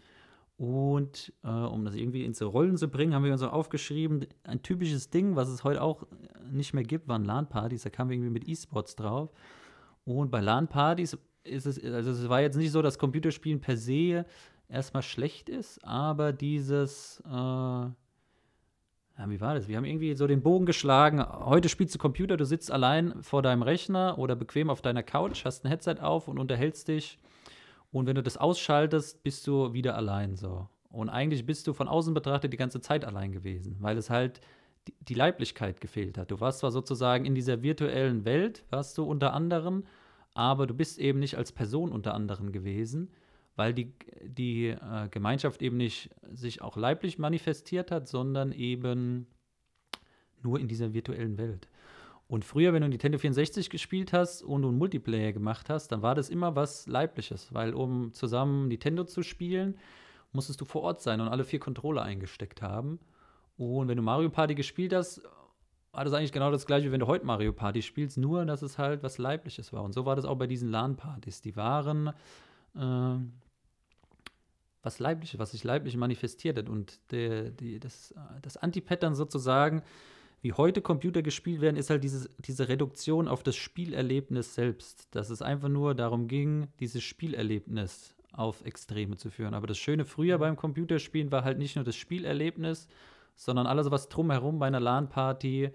Und äh, um das irgendwie ins Rollen zu bringen, haben wir uns aufgeschrieben, ein typisches Ding, was es heute auch nicht mehr gibt, waren LAN-Partys. Da kamen wir irgendwie mit E-Sports drauf. Und bei LAN-Partys ist es, also es war jetzt nicht so, dass Computerspielen per se erstmal schlecht ist, aber dieses, äh, ja, wie war das? Wir haben irgendwie so den Bogen geschlagen. Heute spielst du Computer, du sitzt allein vor deinem Rechner oder bequem auf deiner Couch, hast ein Headset auf und unterhältst dich und wenn du das ausschaltest, bist du wieder allein so. Und eigentlich bist du von außen betrachtet die ganze Zeit allein gewesen, weil es halt die, Leiblichkeit gefehlt hat. Du warst zwar sozusagen in dieser virtuellen Welt, warst du unter anderem, aber du bist eben nicht als Person unter anderem gewesen, weil die, die äh, Gemeinschaft eben nicht sich auch leiblich manifestiert hat, sondern eben nur in dieser virtuellen Welt. Und früher, wenn du Nintendo 64 gespielt hast und du einen Multiplayer gemacht hast, dann war das immer was Leibliches, weil um zusammen Nintendo zu spielen, musstest du vor Ort sein und alle vier Controller eingesteckt haben. Und wenn du Mario Party gespielt hast, war das eigentlich genau das gleiche, wie wenn du heute Mario Party spielst, nur dass es halt was Leibliches war. Und so war das auch bei diesen LAN-Partys. Die waren äh, was Leibliches, was sich leiblich manifestiert hat. Und der, die, das, das Anti-Pattern sozusagen wie heute Computer gespielt werden, ist halt dieses, diese Reduktion auf das Spielerlebnis selbst. Dass es einfach nur darum ging, dieses Spielerlebnis auf Extreme zu führen. Aber das Schöne früher beim Computerspielen war halt nicht nur das Spielerlebnis, sondern alles, was drumherum bei einer LAN-Party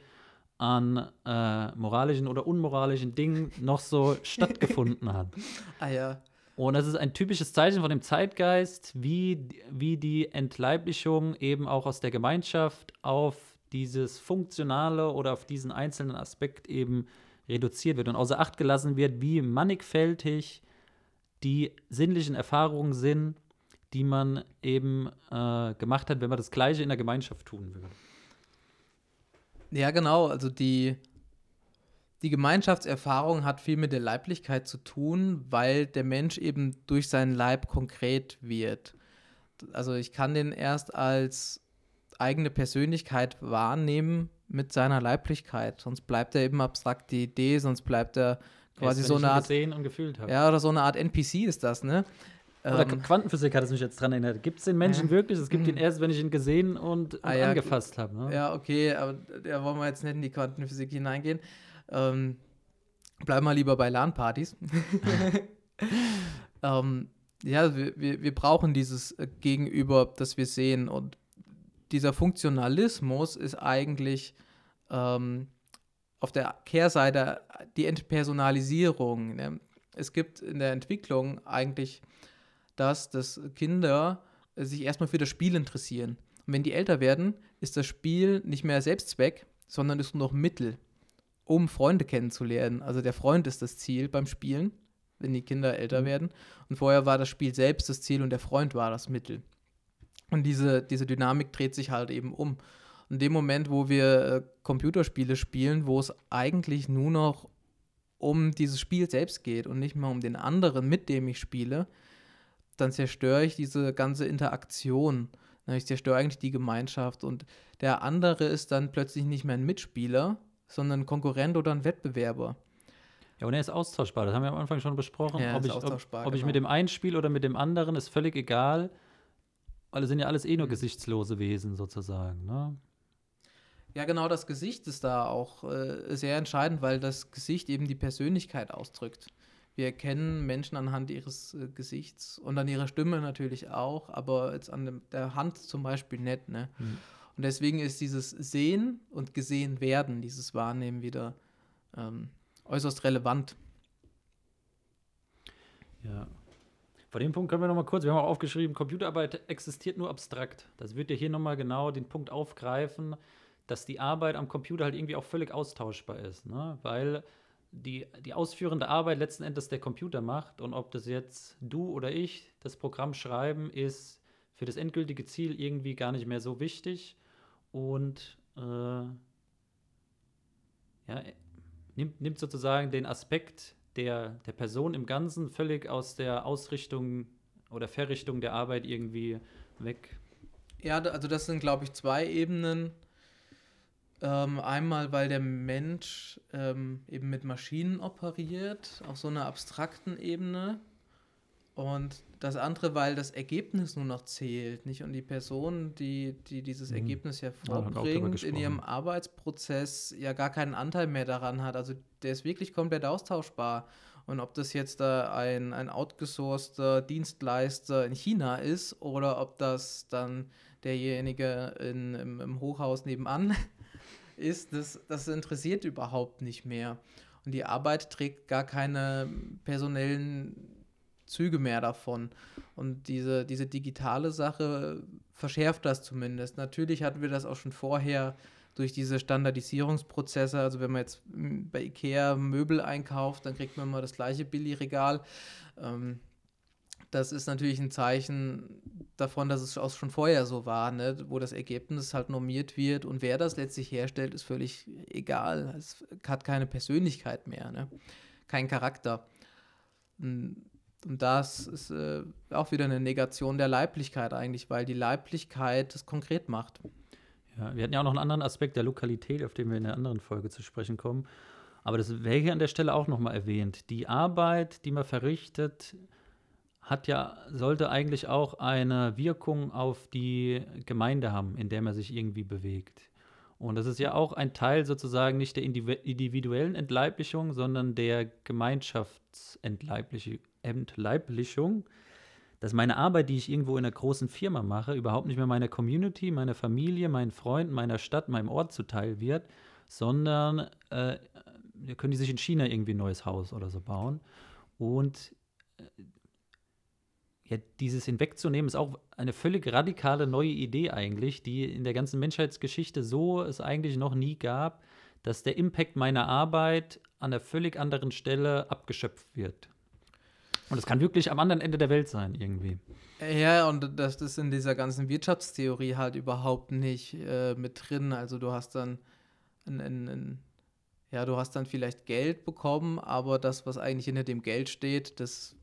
an äh, moralischen oder unmoralischen Dingen noch so stattgefunden hat. Ah ja. Und das ist ein typisches Zeichen von dem Zeitgeist, wie, wie die Entleiblichung eben auch aus der Gemeinschaft auf dieses Funktionale oder auf diesen einzelnen Aspekt eben reduziert wird und außer Acht gelassen wird, wie mannigfältig die sinnlichen Erfahrungen sind, die man eben äh, gemacht hat, wenn man das Gleiche in der Gemeinschaft tun würde. Ja, genau. Also die, die Gemeinschaftserfahrung hat viel mit der Leiblichkeit zu tun, weil der Mensch eben durch seinen Leib konkret wird. Also ich kann den erst als eigene Persönlichkeit wahrnehmen mit seiner Leiblichkeit. Sonst bleibt er eben abstrakte Idee, sonst bleibt er quasi so eine Art. Gesehen und gefühlt habe. Ja, oder so eine Art NPC ist das, ne? Oder ähm, Quantenphysik hat es mich jetzt dran erinnert. Gibt es den Menschen äh, wirklich? Es gibt ihn erst, wenn ich ihn gesehen und, und ah, ja, angefasst habe. Ne? Ja, okay, aber da wollen wir jetzt nicht in die Quantenphysik hineingehen. Ähm, bleib mal lieber bei LAN-Partys. ähm, ja, wir, wir, wir brauchen dieses äh, Gegenüber, das wir sehen. Und dieser Funktionalismus ist eigentlich ähm, auf der Kehrseite die Entpersonalisierung. Ne? Es gibt in der Entwicklung eigentlich das, dass Kinder sich erstmal für das Spiel interessieren. Und wenn die älter werden, ist das Spiel nicht mehr Selbstzweck, sondern ist nur noch Mittel, um Freunde kennenzulernen. Also der Freund ist das Ziel beim Spielen, wenn die Kinder älter mhm. werden. Und vorher war das Spiel selbst das Ziel und der Freund war das Mittel. Und diese, diese Dynamik dreht sich halt eben um. In dem Moment, wo wir äh, Computerspiele spielen, wo es eigentlich nur noch um dieses Spiel selbst geht und nicht mehr um den anderen, mit dem ich spiele, dann zerstöre ich diese ganze Interaktion. Ich zerstöre eigentlich die Gemeinschaft und der andere ist dann plötzlich nicht mehr ein Mitspieler, sondern ein Konkurrent oder ein Wettbewerber. Ja, und er ist austauschbar. Das haben wir am Anfang schon besprochen. Ja, ob, ich, ob, ob genau. ich mit dem einen spiele oder mit dem anderen, ist völlig egal. Es sind ja alles eh nur mhm. gesichtslose Wesen sozusagen. Ne? Ja, genau, das Gesicht ist da auch äh, sehr entscheidend, weil das Gesicht eben die Persönlichkeit ausdrückt. Wir erkennen Menschen anhand ihres äh, Gesichts und an ihrer Stimme natürlich auch, aber jetzt an dem, der Hand zum Beispiel nicht. Ne? Mhm. Und deswegen ist dieses Sehen und gesehen werden, dieses Wahrnehmen wieder ähm, äußerst relevant. Ja. Vor dem Punkt können wir noch mal kurz, wir haben auch aufgeschrieben, Computerarbeit existiert nur abstrakt. Das wird ja hier noch mal genau den Punkt aufgreifen, dass die Arbeit am Computer halt irgendwie auch völlig austauschbar ist, ne? weil die, die ausführende Arbeit letzten Endes der Computer macht und ob das jetzt du oder ich das Programm schreiben, ist für das endgültige Ziel irgendwie gar nicht mehr so wichtig und äh, ja, nimmt, nimmt sozusagen den Aspekt der, der Person im Ganzen völlig aus der Ausrichtung oder Verrichtung der Arbeit irgendwie weg. Ja, also das sind, glaube ich, zwei Ebenen ähm, einmal, weil der Mensch ähm, eben mit Maschinen operiert, auf so einer abstrakten Ebene. Und das andere, weil das Ergebnis nur noch zählt, nicht? Und die Person, die, die dieses mhm. Ergebnis hervorbringt, ja, in ihrem Arbeitsprozess ja gar keinen Anteil mehr daran hat. Also der ist wirklich komplett austauschbar. Und ob das jetzt da ein, ein outgesourceter Dienstleister in China ist oder ob das dann derjenige in, im, im Hochhaus nebenan ist, das, das interessiert überhaupt nicht mehr. Und die Arbeit trägt gar keine personellen Züge mehr davon. Und diese, diese digitale Sache verschärft das zumindest. Natürlich hatten wir das auch schon vorher durch diese Standardisierungsprozesse. Also wenn man jetzt bei Ikea Möbel einkauft, dann kriegt man immer das gleiche Billigregal. Ähm, das ist natürlich ein Zeichen davon, dass es auch schon vorher so war, ne? wo das Ergebnis halt normiert wird und wer das letztlich herstellt, ist völlig egal. Es hat keine Persönlichkeit mehr, ne? kein Charakter. Und das ist äh, auch wieder eine Negation der Leiblichkeit eigentlich, weil die Leiblichkeit es konkret macht. Ja, wir hatten ja auch noch einen anderen Aspekt der Lokalität, auf den wir in der anderen Folge zu sprechen kommen. Aber das wäre hier an der Stelle auch nochmal erwähnt. Die Arbeit, die man verrichtet, hat ja, sollte eigentlich auch eine Wirkung auf die Gemeinde haben, in der man sich irgendwie bewegt. Und das ist ja auch ein Teil sozusagen nicht der individuellen Entleiblichung, sondern der Gemeinschaftsentleiblichung, dass meine Arbeit, die ich irgendwo in einer großen Firma mache, überhaupt nicht mehr meiner Community, meiner Familie, meinen Freunden, meiner Stadt, meinem Ort zuteil wird, sondern äh, können die sich in China irgendwie ein neues Haus oder so bauen. Und äh, ja, dieses hinwegzunehmen, ist auch eine völlig radikale neue Idee eigentlich, die in der ganzen Menschheitsgeschichte so es eigentlich noch nie gab, dass der Impact meiner Arbeit an einer völlig anderen Stelle abgeschöpft wird. Und es kann wirklich am anderen Ende der Welt sein, irgendwie. Ja, und das ist in dieser ganzen Wirtschaftstheorie halt überhaupt nicht äh, mit drin. Also du hast dann ein, ein, ein, ja, du hast dann vielleicht Geld bekommen, aber das, was eigentlich hinter dem Geld steht, das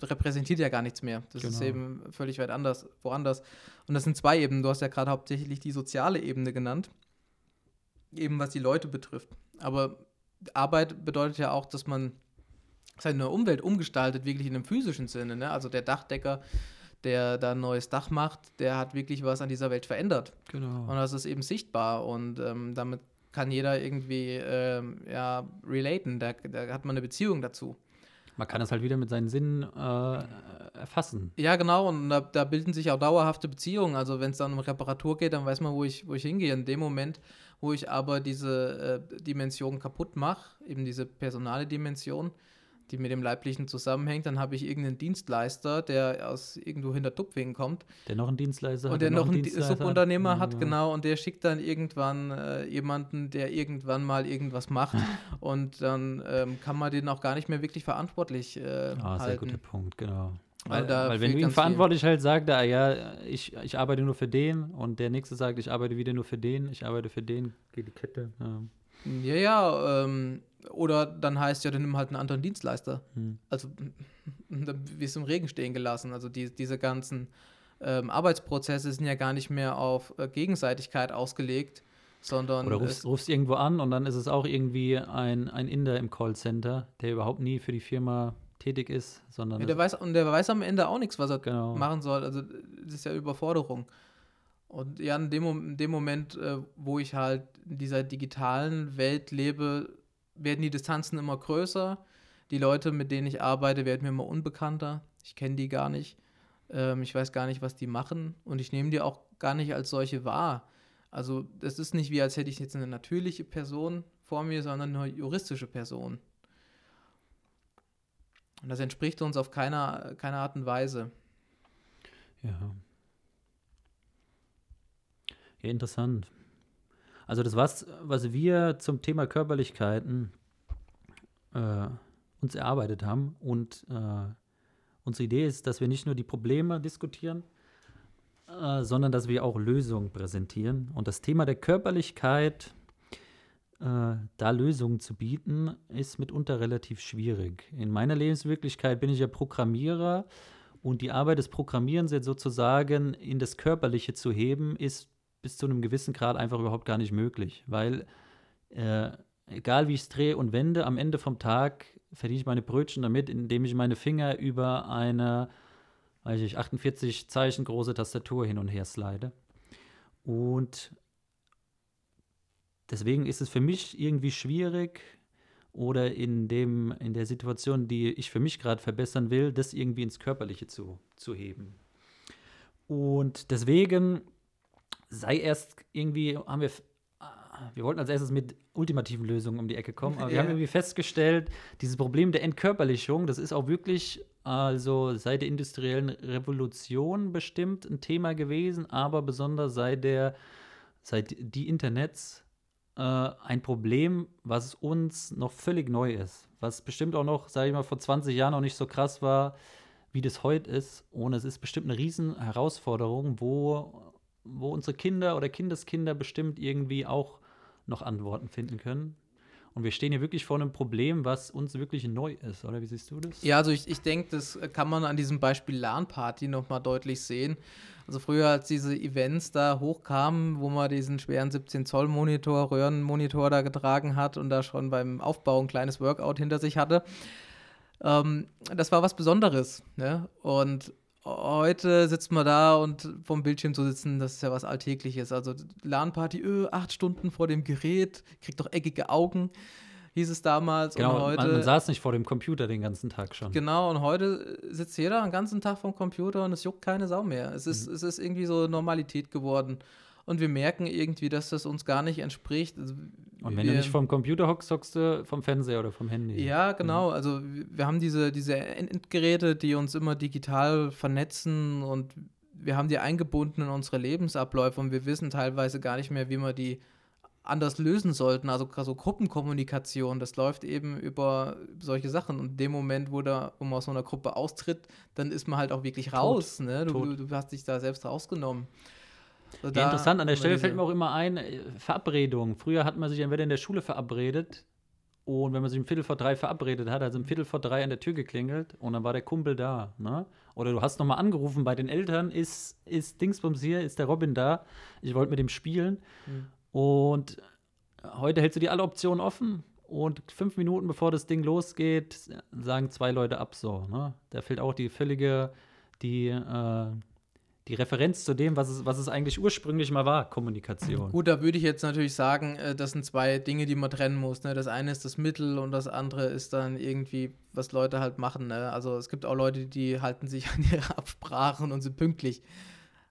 repräsentiert ja gar nichts mehr. Das genau. ist eben völlig weit anders, woanders. Und das sind zwei Ebenen. Du hast ja gerade hauptsächlich die soziale Ebene genannt, eben was die Leute betrifft. Aber Arbeit bedeutet ja auch, dass man seine Umwelt umgestaltet, wirklich in einem physischen Sinne. Ne? Also der Dachdecker, der da ein neues Dach macht, der hat wirklich was an dieser Welt verändert. Genau. Und das ist eben sichtbar und ähm, damit kann jeder irgendwie ähm, ja, relaten, da, da hat man eine Beziehung dazu. Man kann das halt wieder mit seinen Sinnen äh, erfassen. Ja, genau, und da, da, bilden sich auch dauerhafte Beziehungen. Also wenn es dann um Reparatur geht, dann weiß man, wo ich, wo ich hingehe. In dem Moment, wo ich aber diese äh, Dimension kaputt mache, eben diese personale Dimension, die mit dem Leiblichen zusammenhängt, dann habe ich irgendeinen Dienstleister, der aus irgendwo hinter Tupfingen kommt. Der noch einen Dienstleister hat. Und der noch einen, einen Subunternehmer hat, ja. genau, und der schickt dann irgendwann äh, jemanden, der irgendwann mal irgendwas macht. und dann ähm, kann man den auch gar nicht mehr wirklich verantwortlich äh, ah, halten. sehr guter Punkt, genau. Weil, weil wenn du ihm verantwortlich halt sagst, ah, ja, ich, ich arbeite nur für den und der nächste sagt, ich arbeite wieder nur für den, ich arbeite für den, geht die Kette. Ja, ja, ja ähm, oder dann heißt ja, dann nimm halt einen anderen Dienstleister. Hm. Also dann wirst du im Regen stehen gelassen. Also die, diese ganzen ähm, Arbeitsprozesse sind ja gar nicht mehr auf äh, Gegenseitigkeit ausgelegt, sondern. Oder rufst, rufst irgendwo an und dann ist es auch irgendwie ein, ein Inder im Callcenter, der überhaupt nie für die Firma tätig ist, sondern. Ja, der weiß, und der weiß am Ende auch nichts, was er genau. machen soll. Also das ist ja Überforderung. Und ja, in dem, in dem Moment, äh, wo ich halt in dieser digitalen Welt lebe, werden die Distanzen immer größer. Die Leute, mit denen ich arbeite, werden mir immer unbekannter. Ich kenne die gar nicht. Ähm, ich weiß gar nicht, was die machen. Und ich nehme die auch gar nicht als solche wahr. Also das ist nicht wie, als hätte ich jetzt eine natürliche Person vor mir, sondern eine juristische Person. Und das entspricht uns auf keiner, keiner Art und Weise. Ja. Ja, interessant. Also das was, was wir zum Thema Körperlichkeiten äh, uns erarbeitet haben. Und äh, unsere Idee ist, dass wir nicht nur die Probleme diskutieren, äh, sondern dass wir auch Lösungen präsentieren. Und das Thema der Körperlichkeit, äh, da Lösungen zu bieten, ist mitunter relativ schwierig. In meiner Lebenswirklichkeit bin ich ja Programmierer und die Arbeit des Programmierens jetzt sozusagen in das Körperliche zu heben, ist bis zu einem gewissen Grad einfach überhaupt gar nicht möglich, weil äh, egal wie ich es drehe und wende, am Ende vom Tag verdiene ich meine Brötchen damit, indem ich meine Finger über eine, weiß ich, 48 Zeichen große Tastatur hin und her slide. Und deswegen ist es für mich irgendwie schwierig oder in, dem, in der Situation, die ich für mich gerade verbessern will, das irgendwie ins Körperliche zu, zu heben. Und deswegen sei erst irgendwie, haben wir, wir wollten als erstes mit ultimativen Lösungen um die Ecke kommen, aber ja. wir haben irgendwie festgestellt, dieses Problem der Entkörperlichung, das ist auch wirklich also seit der industriellen Revolution bestimmt ein Thema gewesen, aber besonders seit der seit die Internets äh, ein Problem, was uns noch völlig neu ist, was bestimmt auch noch, sage ich mal, vor 20 Jahren noch nicht so krass war, wie das heute ist. Und es ist bestimmt eine riesen Herausforderung, wo wo unsere Kinder oder Kindeskinder bestimmt irgendwie auch noch Antworten finden können. Und wir stehen hier wirklich vor einem Problem, was uns wirklich neu ist, oder wie siehst du das? Ja, also ich, ich denke, das kann man an diesem Beispiel LAN-Party nochmal deutlich sehen. Also früher, als diese Events da hochkamen, wo man diesen schweren 17-Zoll-Monitor, Röhrenmonitor da getragen hat und da schon beim Aufbau ein kleines Workout hinter sich hatte, ähm, das war was Besonderes. Ne? Und heute sitzt man da und vom Bildschirm zu sitzen, das ist ja was Alltägliches. Also LAN-Party, öh, acht Stunden vor dem Gerät, kriegt doch eckige Augen, hieß es damals. Genau, und heute, man, man, saß nicht vor dem Computer den ganzen Tag schon. Genau, und heute sitzt jeder den ganzen Tag vom Computer und es juckt keine Sau mehr. Es ist, mhm. es ist irgendwie so Normalität geworden. Und wir merken irgendwie, dass das uns gar nicht entspricht. Also und wenn wir, du nicht vom Computer hockst, hockst du vom Fernseher oder vom Handy. Ja, genau. Also wir haben diese, diese Endgeräte, die uns immer digital vernetzen und wir haben die eingebunden in unsere Lebensabläufe und wir wissen teilweise gar nicht mehr, wie wir die anders lösen sollten. Also, also Gruppenkommunikation, das läuft eben über solche Sachen. Und in dem Moment, wo, da, wo man aus so einer Gruppe austritt, dann ist man halt auch wirklich raus. Ne? Du, du, hast dich da selbst rausgenommen. Also ja, interessant, an der Stelle fällt mir auch immer ein, äh, Verabredung. Früher hat man sich entweder in der Schule verabredet und wenn man sich um Viertel vor drei verabredet hat, also um Viertel vor drei an der Tür geklingelt und dann war der Kumpel da. Ne? Oder du hast nochmal angerufen bei den Eltern, ist, ist Dingsbums hier, ist der Robin da, ich wollte mit dem spielen. Mhm. Und heute hältst du dir alle Optionen offen und fünf Minuten bevor das Ding losgeht, sagen zwei Leute ab so. Ne? Da fehlt auch die völlige, die, äh, die Referenz zu dem, was es, was es eigentlich ursprünglich mal war, Kommunikation. Gut, da würde ich jetzt natürlich sagen, äh, das sind zwei Dinge, die man trennen muss. Ne? Das eine ist das Mittel und das andere ist dann irgendwie, was Leute halt machen. Ne? Also es gibt auch Leute, die halten sich an ihre Absprachen und sind pünktlich.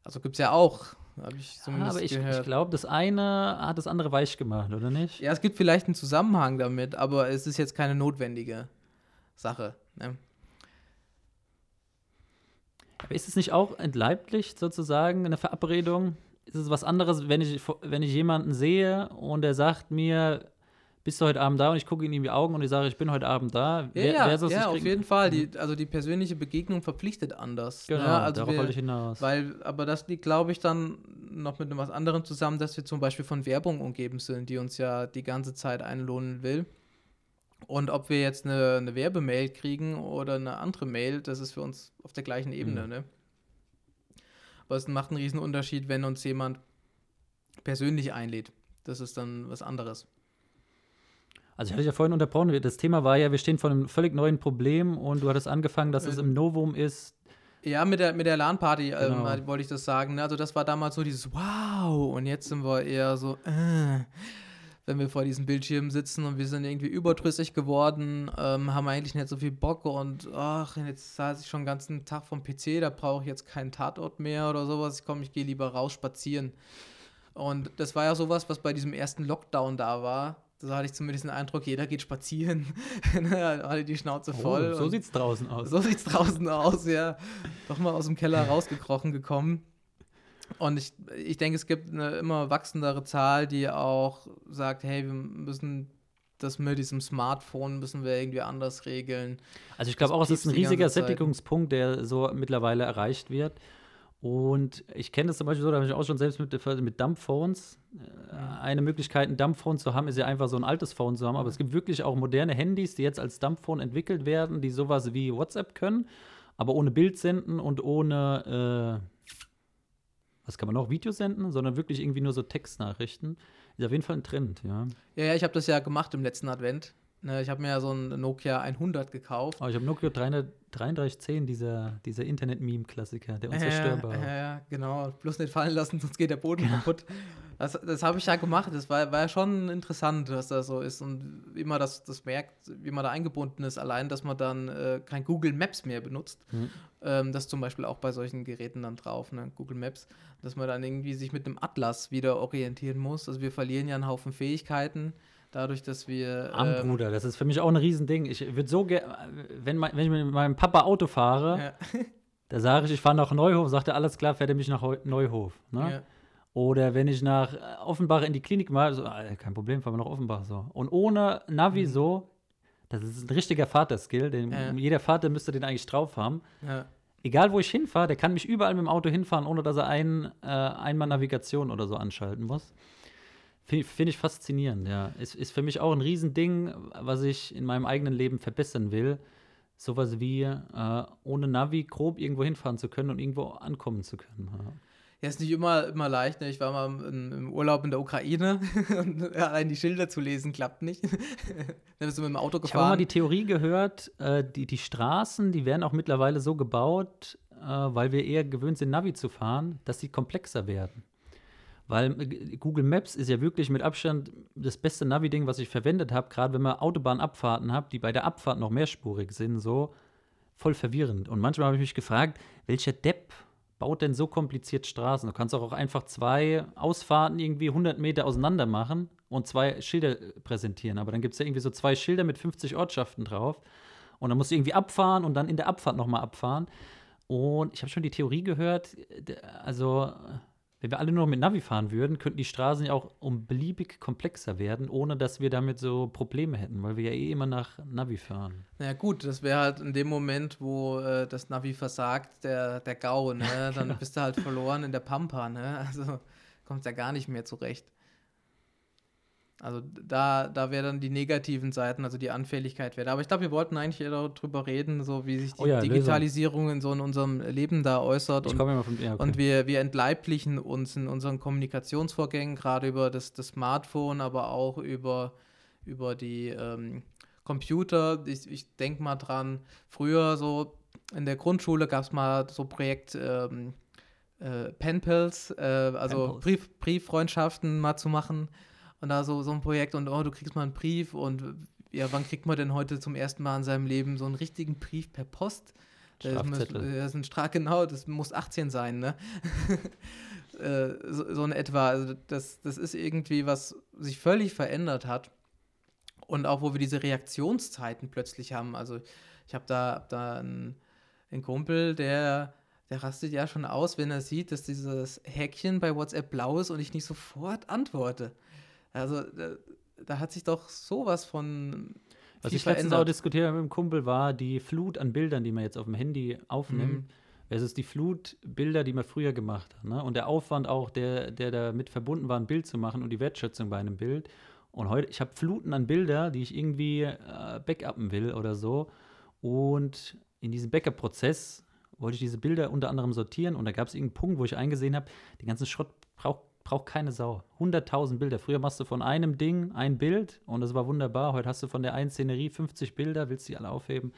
Also gibt es ja auch. Habe ich zumindest ja, aber ich, ich glaube, das eine hat das andere weich gemacht, oder nicht? Ja, es gibt vielleicht einen Zusammenhang damit, aber es ist jetzt keine notwendige Sache. Ne? Aber ist es nicht auch entleiblich sozusagen eine Verabredung? Ist es was anderes, wenn ich, wenn ich jemanden sehe und er sagt mir, bist du heute Abend da und ich gucke ihn in die Augen und ich sage, ich bin heute Abend da. Ja, ja, ja auf jeden Fall. Die, also die persönliche Begegnung verpflichtet anders. Ne? Genau, ne? also darauf wir, wollte ich hinaus. Weil, aber das liegt, glaube ich, dann noch mit etwas anderem zusammen, dass wir zum Beispiel von Werbung umgeben sind, die uns ja die ganze Zeit einlohnen will. Und ob wir jetzt eine, eine Werbemail kriegen oder eine andere Mail, das ist für uns auf der gleichen Ebene. Mhm. Ne? Aber es macht einen riesen Unterschied, wenn uns jemand persönlich einlädt. Das ist dann was anderes. Also ich hatte ja vorhin unterbrochen, das Thema war ja, wir stehen vor einem völlig neuen Problem und du hattest angefangen, dass es im Novum ist. Ja, mit der, mit der LAN-Party ähm, genau. ähm, wollte ich das sagen. Ne? Also das war damals so dieses Wow und jetzt sind wir eher so, äh, wenn wir vor diesem Bildschirm sitzen und wir sind irgendwie überdrüssig geworden, ähm, haben eigentlich nicht so viel Bock und ach, jetzt saß ich schon den ganzen Tag vom PC, da brauche ich jetzt keinen Tatort mehr oder sowas. Ich komme, ich gehe lieber raus spazieren. Und das war ja sowas, was bei diesem ersten Lockdown da war so hatte ich zumindest den Eindruck, jeder geht spazieren. Alle die Schnauze oh, voll. Oh, so sieht es draußen aus. So sieht es draußen aus, ja. Doch mal aus dem Keller rausgekrochen gekommen. Und ich, ich denke, es gibt eine immer wachsendere Zahl, die auch sagt, hey, wir müssen das mit diesem Smartphone müssen wir irgendwie anders regeln. Also ich glaube auch, es ist ein riesiger Sättigungspunkt, der so mittlerweile erreicht wird. Und ich kenne das zum Beispiel so, da habe ich auch schon selbst mit, mit Dumbphones. Äh, eine Möglichkeit, ein Dumbphone zu haben, ist ja einfach so ein altes Phone zu haben. Aber es gibt wirklich auch moderne Handys, die jetzt als Dumbphone entwickelt werden, die sowas wie WhatsApp können, aber ohne Bild senden und ohne, äh, was kann man noch, Video senden, sondern wirklich irgendwie nur so Textnachrichten. Ist auf jeden Fall ein Trend, ja. Ja, ja ich habe das ja gemacht im letzten Advent. Ne, ich habe mir ja so ein Nokia 100 gekauft. Oh, ich habe Nokia 3310, dieser, dieser Internet-Meme-Klassiker, der unzerstörbar. Ja, ja, ja, genau. Bloß nicht fallen lassen, sonst geht der Boden genau. kaputt. Das, das habe ich ja gemacht. Das war, war ja schon interessant, was da so ist und wie man das, das merkt, wie man da eingebunden ist. Allein, dass man dann äh, kein Google Maps mehr benutzt. Mhm. Ähm, das zum Beispiel auch bei solchen Geräten dann drauf, ne? Google Maps. Dass man dann irgendwie sich mit einem Atlas wieder orientieren muss. Also wir verlieren ja einen Haufen Fähigkeiten dadurch, dass wir. Am ähm, Bruder, das ist für mich auch ein Riesending. Ich würde so gerne, wenn, wenn ich mit meinem Papa Auto fahre, ja. da sage ich, ich fahre nach Neuhof, sagt er, alles klar, fährt er mich nach Neuhof. Ne? Ja. Oder wenn ich nach Offenbach in die Klinik mal, so, ah, kein Problem, fahren wir nach Offenbach so. Und ohne Navi mhm. so, das ist ein richtiger Vaterskill, den ja. jeder Vater müsste den eigentlich drauf haben. Ja. Egal wo ich hinfahre, der kann mich überall mit dem Auto hinfahren, ohne dass er ein, äh, einmal Navigation oder so anschalten muss. Finde find ich faszinierend, ja. Ist, ist für mich auch ein Riesending, was ich in meinem eigenen Leben verbessern will. Sowas wie äh, ohne Navi grob irgendwo hinfahren zu können und irgendwo ankommen zu können. Ja. Ja, ist nicht immer, immer leicht. Ne? Ich war mal im, im, Urlaub in der Ukraine und allein die Schilder zu lesen klappt nicht. Dann bist du mit dem Auto gefahren. Ich habe mal die Theorie gehört, äh, die, die Straßen, die werden auch mittlerweile so gebaut, äh, weil wir eher gewöhnt sind, Navi zu fahren, dass sie komplexer werden. Weil äh, Google Maps ist ja wirklich mit Abstand das beste Navi-Ding, was ich verwendet habe, gerade wenn man Autobahnabfahrten hat, die bei der Abfahrt noch mehrspurig sind, so voll verwirrend. Und manchmal habe ich mich gefragt, welcher Depp baut denn so kompliziert Straßen? Du kannst auch einfach zwei Ausfahrten irgendwie 100 Meter auseinander machen und zwei Schilder präsentieren. Aber dann gibt es ja irgendwie so zwei Schilder mit 50 Ortschaften drauf. Und dann musst du irgendwie abfahren und dann in der Abfahrt nochmal abfahren. Und ich habe schon die Theorie gehört, also wenn wir alle nur mit Navi fahren würden, könnten die Straßen ja auch um beliebig komplexer werden, ohne dass wir damit so Probleme hätten, weil wir ja eh immer nach Navi fahren. Na ja, gut, das wäre halt in dem Moment, wo äh, das Navi versagt, der, der Gau, ne? Dann genau. bist du halt verloren in der Pampa, ne? Also kommst ja gar nicht mehr zurecht. Also da, da wäre dann die negativen Seiten, also die Anfälligkeit wäre. Aber ich glaube, wir wollten eigentlich eher darüber reden, so wie sich die oh ja, Digitalisierung Lösung. in so in unserem Leben da äußert. Ich und, komme von, ja, okay. und wir, wir entleiblichen uns in unseren Kommunikationsvorgängen, gerade über das, das Smartphone, aber auch über, über die ähm, Computer. Ich, ich denke mal dran, früher so in der Grundschule gab es mal so Projekt ähm, äh, Penpals, äh, also Brief, Brieffreundschaften mal zu machen und da so, so ein Projekt und oh, du kriegst mal einen Brief und ja, wann kriegt man denn heute zum ersten Mal in seinem Leben so einen richtigen Brief per Post? Das, das ist ein Straf, genau, das muss 18 sein, ne? äh, so, so in etwa. Also das, das ist irgendwie, was sich völlig verändert hat. Und auch, wo wir diese Reaktionszeiten plötzlich haben. Also ich habe da, hab da einen, einen Kumpel, der, der rastet ja schon aus, wenn er sieht, dass dieses Häkchen bei WhatsApp blau ist und ich nicht sofort antworte. Also da, da hat sich doch sowas von was ich letztens auch diskutiert habe mit dem Kumpel, war die Flut an Bildern, die man jetzt auf dem Handy aufnimmt, mhm. versus die Flutbilder, die man früher gemacht hat. Ne? Und der Aufwand auch, der, der damit verbunden war, ein Bild zu machen und die Wertschätzung bei einem Bild. Und heute, ich habe Fluten an Bilder, die ich irgendwie äh, backuppen will oder so. Und in diesem Backup-Prozess wollte ich diese Bilder unter anderem sortieren und da gab es irgendeinen Punkt, wo ich eingesehen habe, den ganzen Schrott braucht braucht keine Sau. 100.000 Bilder. Früher machst du von einem Ding ein Bild und das war wunderbar. Heute hast du von der einen Szenerie 50 Bilder, willst die alle aufheben.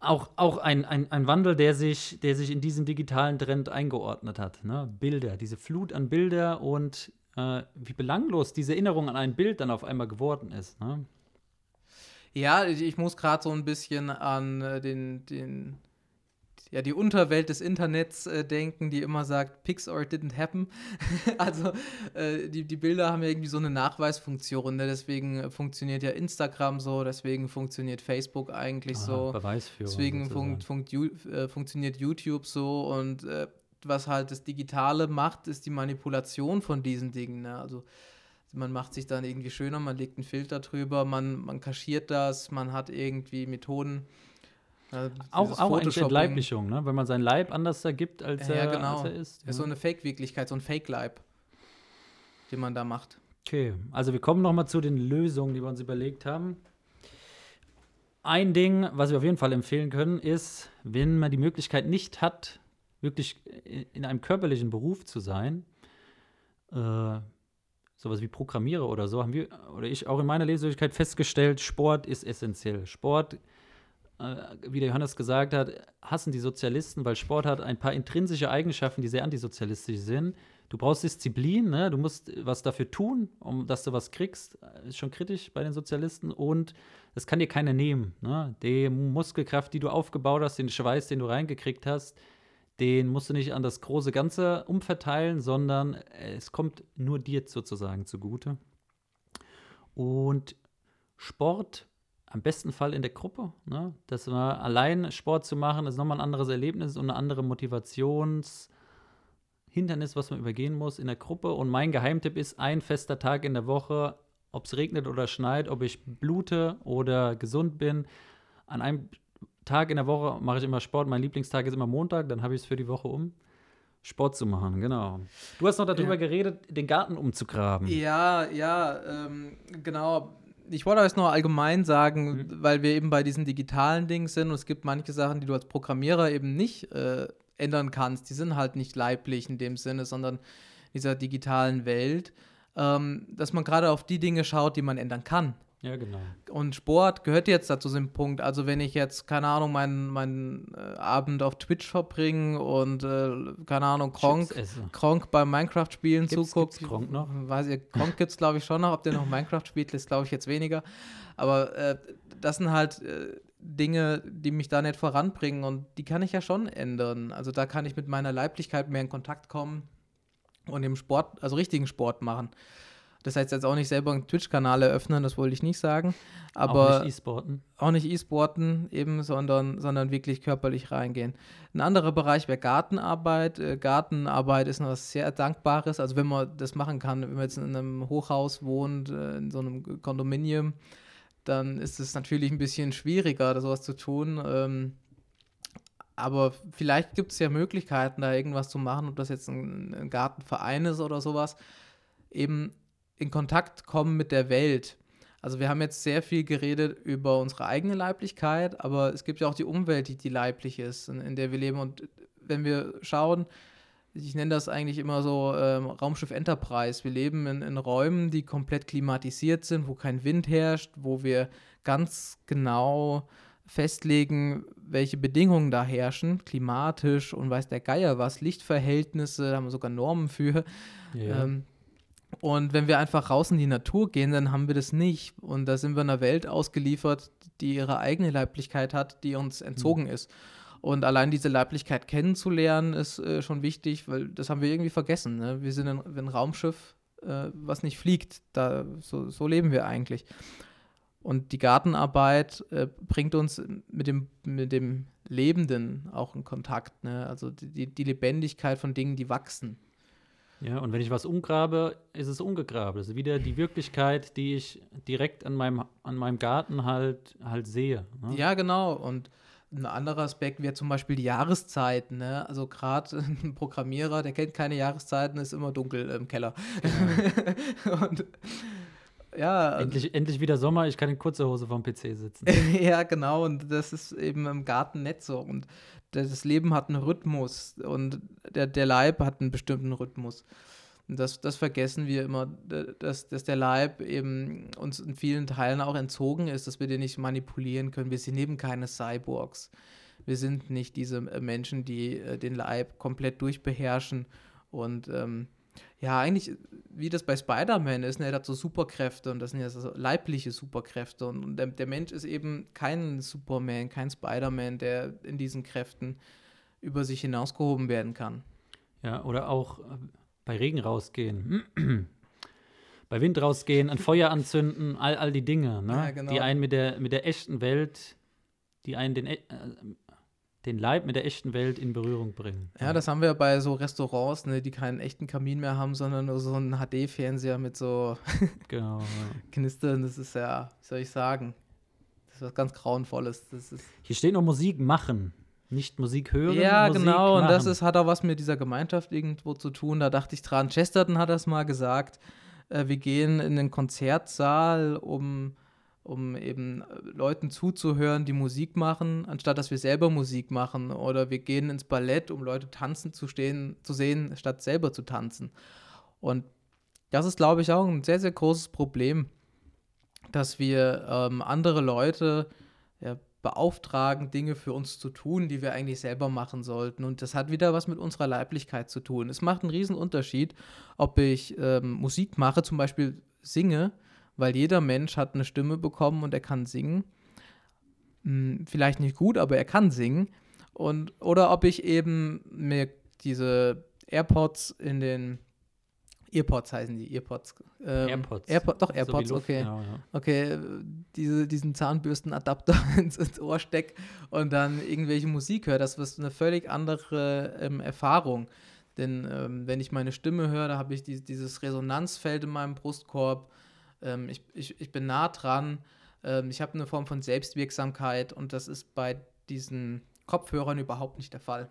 Auch, auch ein, ein, ein Wandel, der sich, der sich in diesen digitalen Trend eingeordnet hat. Ne? Bilder, diese Flut an Bilder und äh, wie belanglos diese Erinnerung an ein Bild dann auf einmal geworden ist. Ne? Ja, ich muss gerade so ein bisschen an äh, den, den ja, die Unterwelt des Internets äh, denken, die immer sagt, Pics or it didn't happen. also äh, die, die Bilder haben ja irgendwie so eine Nachweisfunktion, ne? deswegen äh, funktioniert ja Instagram so, deswegen funktioniert Facebook eigentlich Aha, so. Beweisführung. Deswegen funkt, funkt, äh, funktioniert YouTube so und äh, was halt das Digitale macht, ist die Manipulation von diesen Dingen. Ne? Also man macht sich dann irgendwie schöner, man legt einen Filter drüber, man, man kaschiert das, man hat irgendwie Methoden, auch auch eine Entleiblichung, ne? wenn man seinen Leib anders ergibt, als, ja, er, genau. als er ist. Ja, so eine Fake-Wirklichkeit, so ein Fake-Leib, den man da macht. Okay, also wir kommen noch mal zu den Lösungen, die wir uns überlegt haben. Ein Ding, was wir auf jeden Fall empfehlen können, ist, wenn man die Möglichkeit nicht hat, wirklich in einem körperlichen Beruf zu sein, äh, sowas wie Programmierer oder so, haben wir oder ich auch in meiner Lebenswirklichkeit festgestellt, Sport ist essentiell. Sport wie der Johannes gesagt hat, hassen die Sozialisten, weil Sport hat ein paar intrinsische Eigenschaften, die sehr antisozialistisch sind. Du brauchst Disziplin, ne? du musst was dafür tun, um dass du was kriegst. Ist schon kritisch bei den Sozialisten. Und das kann dir keiner nehmen. Ne? Die Muskelkraft, die du aufgebaut hast, den Schweiß, den du reingekriegt hast, den musst du nicht an das große Ganze umverteilen, sondern es kommt nur dir sozusagen zugute. Und Sport am besten Fall in der Gruppe. Ne? Das war allein Sport zu machen, ist nochmal ein anderes Erlebnis und eine andere Motivationshindernis, was man übergehen muss in der Gruppe. Und mein Geheimtipp ist ein fester Tag in der Woche, ob es regnet oder schneit, ob ich blute oder gesund bin. An einem Tag in der Woche mache ich immer Sport. Mein Lieblingstag ist immer Montag, dann habe ich es für die Woche um. Sport zu machen, genau. Du hast noch darüber ja. geredet, den Garten umzugraben. Ja, ja, ähm, genau ich wollte jetzt nur allgemein sagen, mhm. weil wir eben bei diesen digitalen Dingen sind und es gibt manche Sachen, die du als Programmierer eben nicht äh, ändern kannst. Die sind halt nicht leiblich in dem Sinne, sondern dieser digitalen Welt, ähm, dass man gerade auf die Dinge schaut, die man ändern kann. Ja, genau. Und Sport gehört jetzt dazu dem Punkt. Also wenn ich jetzt, keine Ahnung, meinen, meinen äh, Abend auf Twitch verbringe und, äh, keine Ahnung, Kronk, Kronk beim Minecraft-Spielen zuguckt. Gibt's Kronk noch? Weiß ich, Kronk gibt es, glaube ich, schon noch. Ob der noch Minecraft spielt, ist, glaube ich, jetzt weniger. Aber äh, das sind halt äh, Dinge, die mich da nicht voranbringen und die kann ich ja schon ändern. Also da kann ich mit meiner Leiblichkeit mehr in Kontakt kommen und im Sport, also richtigen Sport machen. Das heißt jetzt auch nicht selber einen Twitch-Kanal eröffnen, das wollte ich nicht sagen. Aber auch nicht E-Sporten. Auch nicht E-Sporten eben, sondern, sondern wirklich körperlich reingehen. Ein anderer Bereich wäre Gartenarbeit. Äh, Gartenarbeit ist etwas sehr Dankbares. Also wenn man das machen kann, wenn man jetzt in einem Hochhaus wohnt, äh, in so einem Kondominium, dann ist es natürlich ein bisschen schwieriger, sowas zu tun. Ähm, aber vielleicht gibt es ja Möglichkeiten, da irgendwas zu machen, ob das jetzt ein Gartenverein ist oder sowas. Eben in Kontakt kommen mit der Welt. Also wir haben jetzt sehr viel geredet über unsere eigene Leiblichkeit, aber es gibt ja auch die Umwelt, die, die leiblich ist, in, in der wir leben. Und wenn wir schauen, ich nenne das eigentlich immer so ähm, Raumschiff Enterprise. Wir leben in, in, Räumen, die komplett klimatisiert sind, wo kein Wind herrscht, wo wir ganz genau festlegen, welche Bedingungen da herrschen, klimatisch und weiß der Geier was, Lichtverhältnisse, da haben wir sogar Normen für. Ja. Ähm, und wenn wir einfach raus in die Natur gehen, dann haben wir das nicht. Und da sind wir einer Welt ausgeliefert, die ihre eigene Leiblichkeit hat, die uns entzogen mhm. ist. Und allein diese Leiblichkeit kennenzulernen, ist äh, schon wichtig, weil das haben wir irgendwie vergessen. Ne? Wir sind ein, ein Raumschiff, äh, was nicht fliegt. Da, so, so, leben wir eigentlich. Und die Gartenarbeit äh, bringt uns mit dem, mit dem Lebenden auch in Kontakt. Ne? Also die, die Lebendigkeit von Dingen, die wachsen. Ja, und wenn ich was umgrabe, ist es umgegraben. Das ist wieder die Wirklichkeit, die ich direkt an meinem, an meinem Garten halt, halt sehe. Ne? Ja, genau. Und ein anderer Aspekt wäre zum Beispiel die Jahreszeiten. Ne? Also gerade ein Programmierer, der kennt keine Jahreszeiten, ist immer dunkel im Keller. Genau. und ja. Endlich, endlich wieder Sommer, ich kann in kurzer Hose vorm PC sitzen. ja, genau. Und das ist eben im Garten nicht so. Und das Leben hat einen Rhythmus und der, der Leib hat einen bestimmten Rhythmus. Und das, das vergessen wir immer, dass, dass der Leib eben uns in vielen Teilen auch entzogen ist, dass wir den nicht manipulieren können. Wir sind eben keine Cyborgs. Wir sind nicht diese äh, Menschen, die äh, den Leib komplett durchbeherrschen. Und ähm, ja, eigentlich, wie das bei Spider-Man ist, ne, er hat so Superkräfte und das sind ja so leibliche Superkräfte. Und, und der, der, Mensch ist eben kein Superman, kein Spider-Man, der in diesen Kräften über sich hinausgehoben werden kann. Ja, oder auch bei Regen rausgehen, bei Wind rausgehen, ein Feuer anzünden, all, all die Dinge, ne? Ja, genau. die einen mit der, mit der echten Welt, die einen den, äh, den Leib mit der echten Welt in Berührung bringen. Ja, das haben wir bei so Restaurants, ne, die keinen echten Kamin mehr haben, sondern nur so einen HD-Fernseher mit so genau, ja. Knistern. Das ist ja, wie soll ich sagen, das ist was ganz Grauenvolles. Das ist Hier steht noch Musik machen. Nicht Musik hören. Ja, Musik genau. Machen. Und das ist, hat auch was mit dieser Gemeinschaft irgendwo zu tun. Da dachte ich dran. Chesterton hat das mal gesagt. Äh, wir gehen in den Konzertsaal, um, um eben äh, Leuten zuzuhören, die Musik machen, anstatt dass wir selber Musik machen. Oder wir gehen ins Ballett, um Leute tanzen zu, stehen, zu sehen, statt selber zu tanzen. Und das ist, glaube ich, auch ein sehr, sehr großes Problem, dass wir ähm, andere Leute ja, beauftragen, Dinge für uns zu tun, die wir eigentlich selber machen sollten. Und das hat wieder was mit unserer Leiblichkeit zu tun. Es macht einen riesen Unterschied, ob ich ähm, Musik mache, zum Beispiel singe, weil jeder Mensch hat eine Stimme bekommen und er kann singen. Hm, vielleicht nicht gut, aber er kann singen. Und, oder ob ich eben mir diese AirPods in den Earpods heißen die, Earpods. Ähm, AirPods. Airpod, doch, AirPods, Luft, okay. Genau, ja. Okay, diese, diesen Zahnbürstenadapter ins, ins, Ohr steck und dann irgendwelche Musik höre, das ist eine völlig andere ähm, Erfahrung. Denn ähm, wenn ich meine Stimme höre, da habe ich die, dieses Resonanzfeld in meinem Brustkorb. Ähm, ich, ich, ich bin nah dran. Ähm, ich habe eine Form von Selbstwirksamkeit und das ist bei diesen Kopfhörern überhaupt nicht der Fall.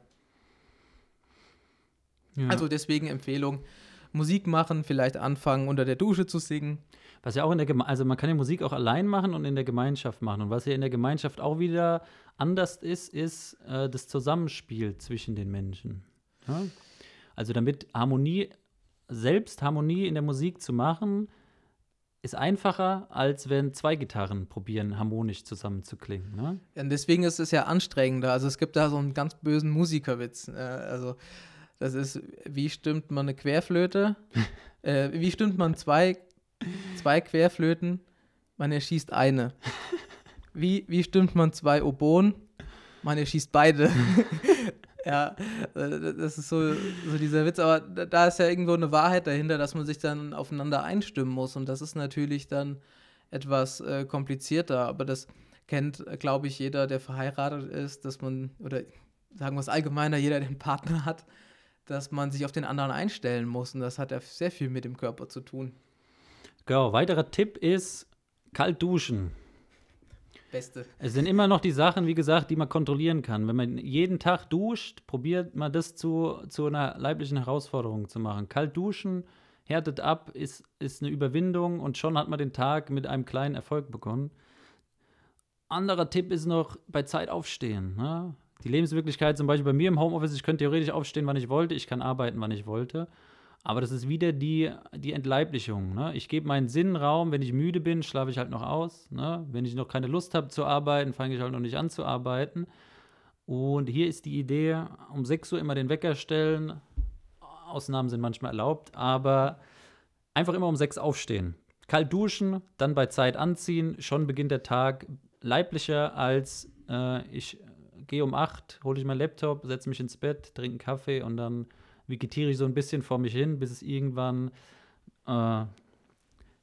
Ja. Also deswegen Empfehlung, Musik machen, vielleicht anfangen unter der Dusche zu singen. Was ja auch in der Geme also man kann ja Musik auch allein machen und in der Gemeinschaft machen. Und was ja in der Gemeinschaft auch wieder anders ist, ist äh, das Zusammenspiel zwischen den Menschen. Ja? Also damit Harmonie, selbst Harmonie in der Musik zu machen, ist einfacher, als wenn zwei Gitarren probieren, harmonisch zusammenzuklingen. Ne? Ja, und deswegen ist es ja anstrengender. Also es gibt da so einen ganz bösen Musikerwitz. Äh, also das ist, wie stimmt man eine Querflöte? äh, wie stimmt man zwei, zwei Querflöten? Man erschießt eine. Wie, wie stimmt man zwei Oboen? Man erschießt beide. ja, äh, das ist so, so dieser Witz. Aber da ist ja irgendwo eine Wahrheit dahinter, dass man sich dann aufeinander einstimmen muss. Und das ist natürlich dann etwas äh, komplizierter. Aber das kennt, glaube ich, jeder, der verheiratet ist, dass man, oder sagen wir es allgemeiner, jeder, der einen Partner hat, dass man sich auf den anderen einstellen muss. Und das hat ja sehr viel mit dem Körper zu tun. Genau, weiterer Tipp ist kalt duschen. Beste. Es sind immer noch die Sachen, wie gesagt, die man kontrollieren kann. Wenn man jeden Tag duscht, probiert man das zu, zu einer leiblichen Herausforderung zu machen. Kalt duschen, härtet ab, ist, ist eine Überwindung und schon hat man den Tag mit einem kleinen Erfolg begonnen. Anderer Tipp ist noch bei Zeit aufstehen. Ne? Die Lebenswirklichkeit zum Beispiel bei mir im Homeoffice, ich könnte theoretisch aufstehen, wann ich wollte, ich kann arbeiten, wann ich wollte. Aber das ist wieder die, die Entleiblichung. Ne? Ich gebe meinen Sinn Raum, wenn ich müde bin, schlafe ich halt noch aus. Ne? Wenn ich noch keine Lust habe zu arbeiten, fange ich halt noch nicht an zu arbeiten. Und hier ist die Idee, um 6 Uhr immer den Wecker stellen. Ausnahmen sind manchmal erlaubt, aber einfach immer um 6 aufstehen. Kalt duschen, dann bei Zeit anziehen. Schon beginnt der Tag leiblicher als äh, ich gehe um 8, hole ich meinen Laptop, setze mich ins Bett, trinke einen Kaffee und dann vegetiere ich so ein bisschen vor mich hin, bis es irgendwann, äh,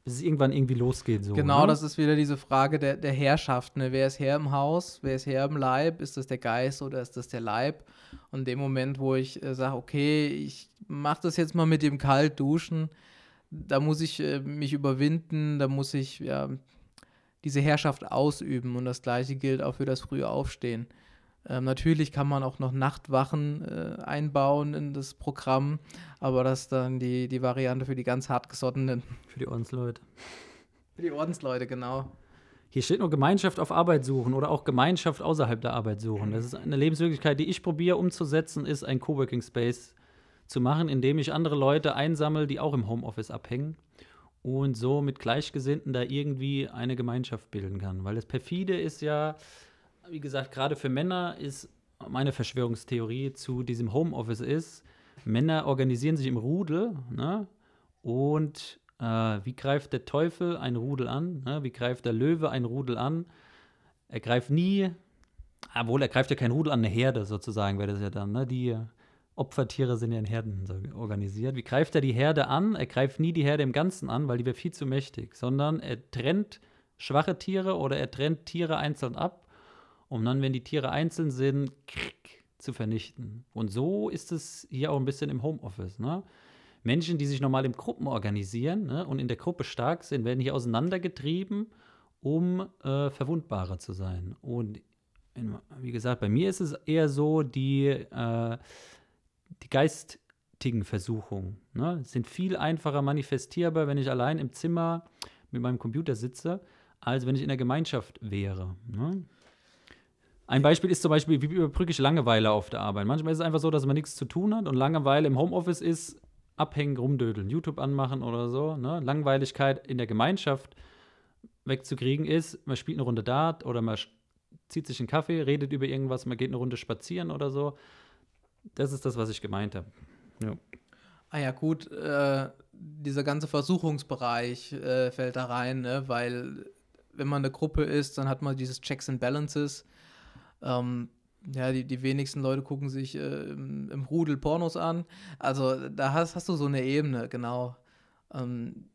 bis es irgendwann irgendwie losgeht. So, genau, ne? das ist wieder diese Frage der, der Herrschaft. Ne? Wer ist Herr im Haus? Wer ist Herr im Leib? Ist das der Geist oder ist das der Leib? Und in dem Moment, wo ich äh, sage, okay, ich mache das jetzt mal mit dem Kaltduschen, da muss ich äh, mich überwinden, da muss ich ja, diese Herrschaft ausüben. Und das Gleiche gilt auch für das frühe Aufstehen. Ähm, natürlich kann man auch noch Nachtwachen äh, einbauen in das Programm, aber das ist dann die, die Variante für die ganz hartgesottenen. Für die Ordensleute. Für die Ordensleute, genau. Hier steht nur Gemeinschaft auf Arbeit suchen oder auch Gemeinschaft außerhalb der Arbeit suchen. Das ist eine Lebenswirklichkeit, die ich probiere umzusetzen, ist ein Coworking Space zu machen, in dem ich andere Leute einsammle, die auch im Homeoffice abhängen und so mit Gleichgesinnten da irgendwie eine Gemeinschaft bilden kann. Weil das perfide ist ja, wie gesagt, gerade für Männer ist meine Verschwörungstheorie zu diesem Homeoffice ist, Männer organisieren sich im Rudel, ne? Und äh, wie greift der Teufel ein Rudel an? Ne? Wie greift der Löwe ein Rudel an? Er greift nie, obwohl er greift ja kein Rudel an, eine Herde sozusagen wäre das ja dann, ne? Die Opfertiere sind ja in Herden organisiert. Wie greift er die Herde an? Er greift nie die Herde im Ganzen an, weil die wäre viel zu mächtig, sondern er trennt schwache Tiere oder er trennt Tiere einzeln ab um dann, wenn die Tiere einzeln sind, zu vernichten. Und so ist es hier auch ein bisschen im Homeoffice. Ne? Menschen, die sich normal in Gruppen organisieren ne, und in der Gruppe stark sind, werden hier auseinandergetrieben, um äh, verwundbarer zu sein. Und in, wie gesagt, bei mir ist es eher so, die, äh, die geistigen Versuchungen ne, sind viel einfacher manifestierbar, wenn ich allein im Zimmer mit meinem Computer sitze, als wenn ich in der Gemeinschaft wäre. Ne? Ein Beispiel ist zum Beispiel, wie überbrücke ich Langeweile auf der Arbeit. Manchmal ist es einfach so, dass man nichts zu tun hat und Langeweile im Homeoffice ist, abhängen, rumdödeln, YouTube anmachen oder so. Ne? Langweiligkeit in der Gemeinschaft wegzukriegen ist, man spielt eine Runde Dart oder man zieht sich einen Kaffee, redet über irgendwas, man geht eine Runde spazieren oder so. Das ist das, was ich gemeint habe. Ja. Ah ja, gut, äh, dieser ganze Versuchungsbereich äh, fällt da rein, ne? weil wenn man eine Gruppe ist, dann hat man dieses Checks and Balances ähm, ja, die, die wenigsten Leute gucken sich äh, im, im, Rudel Pornos an. Also da hast, hast du so eine Ebene, genau. Ähm,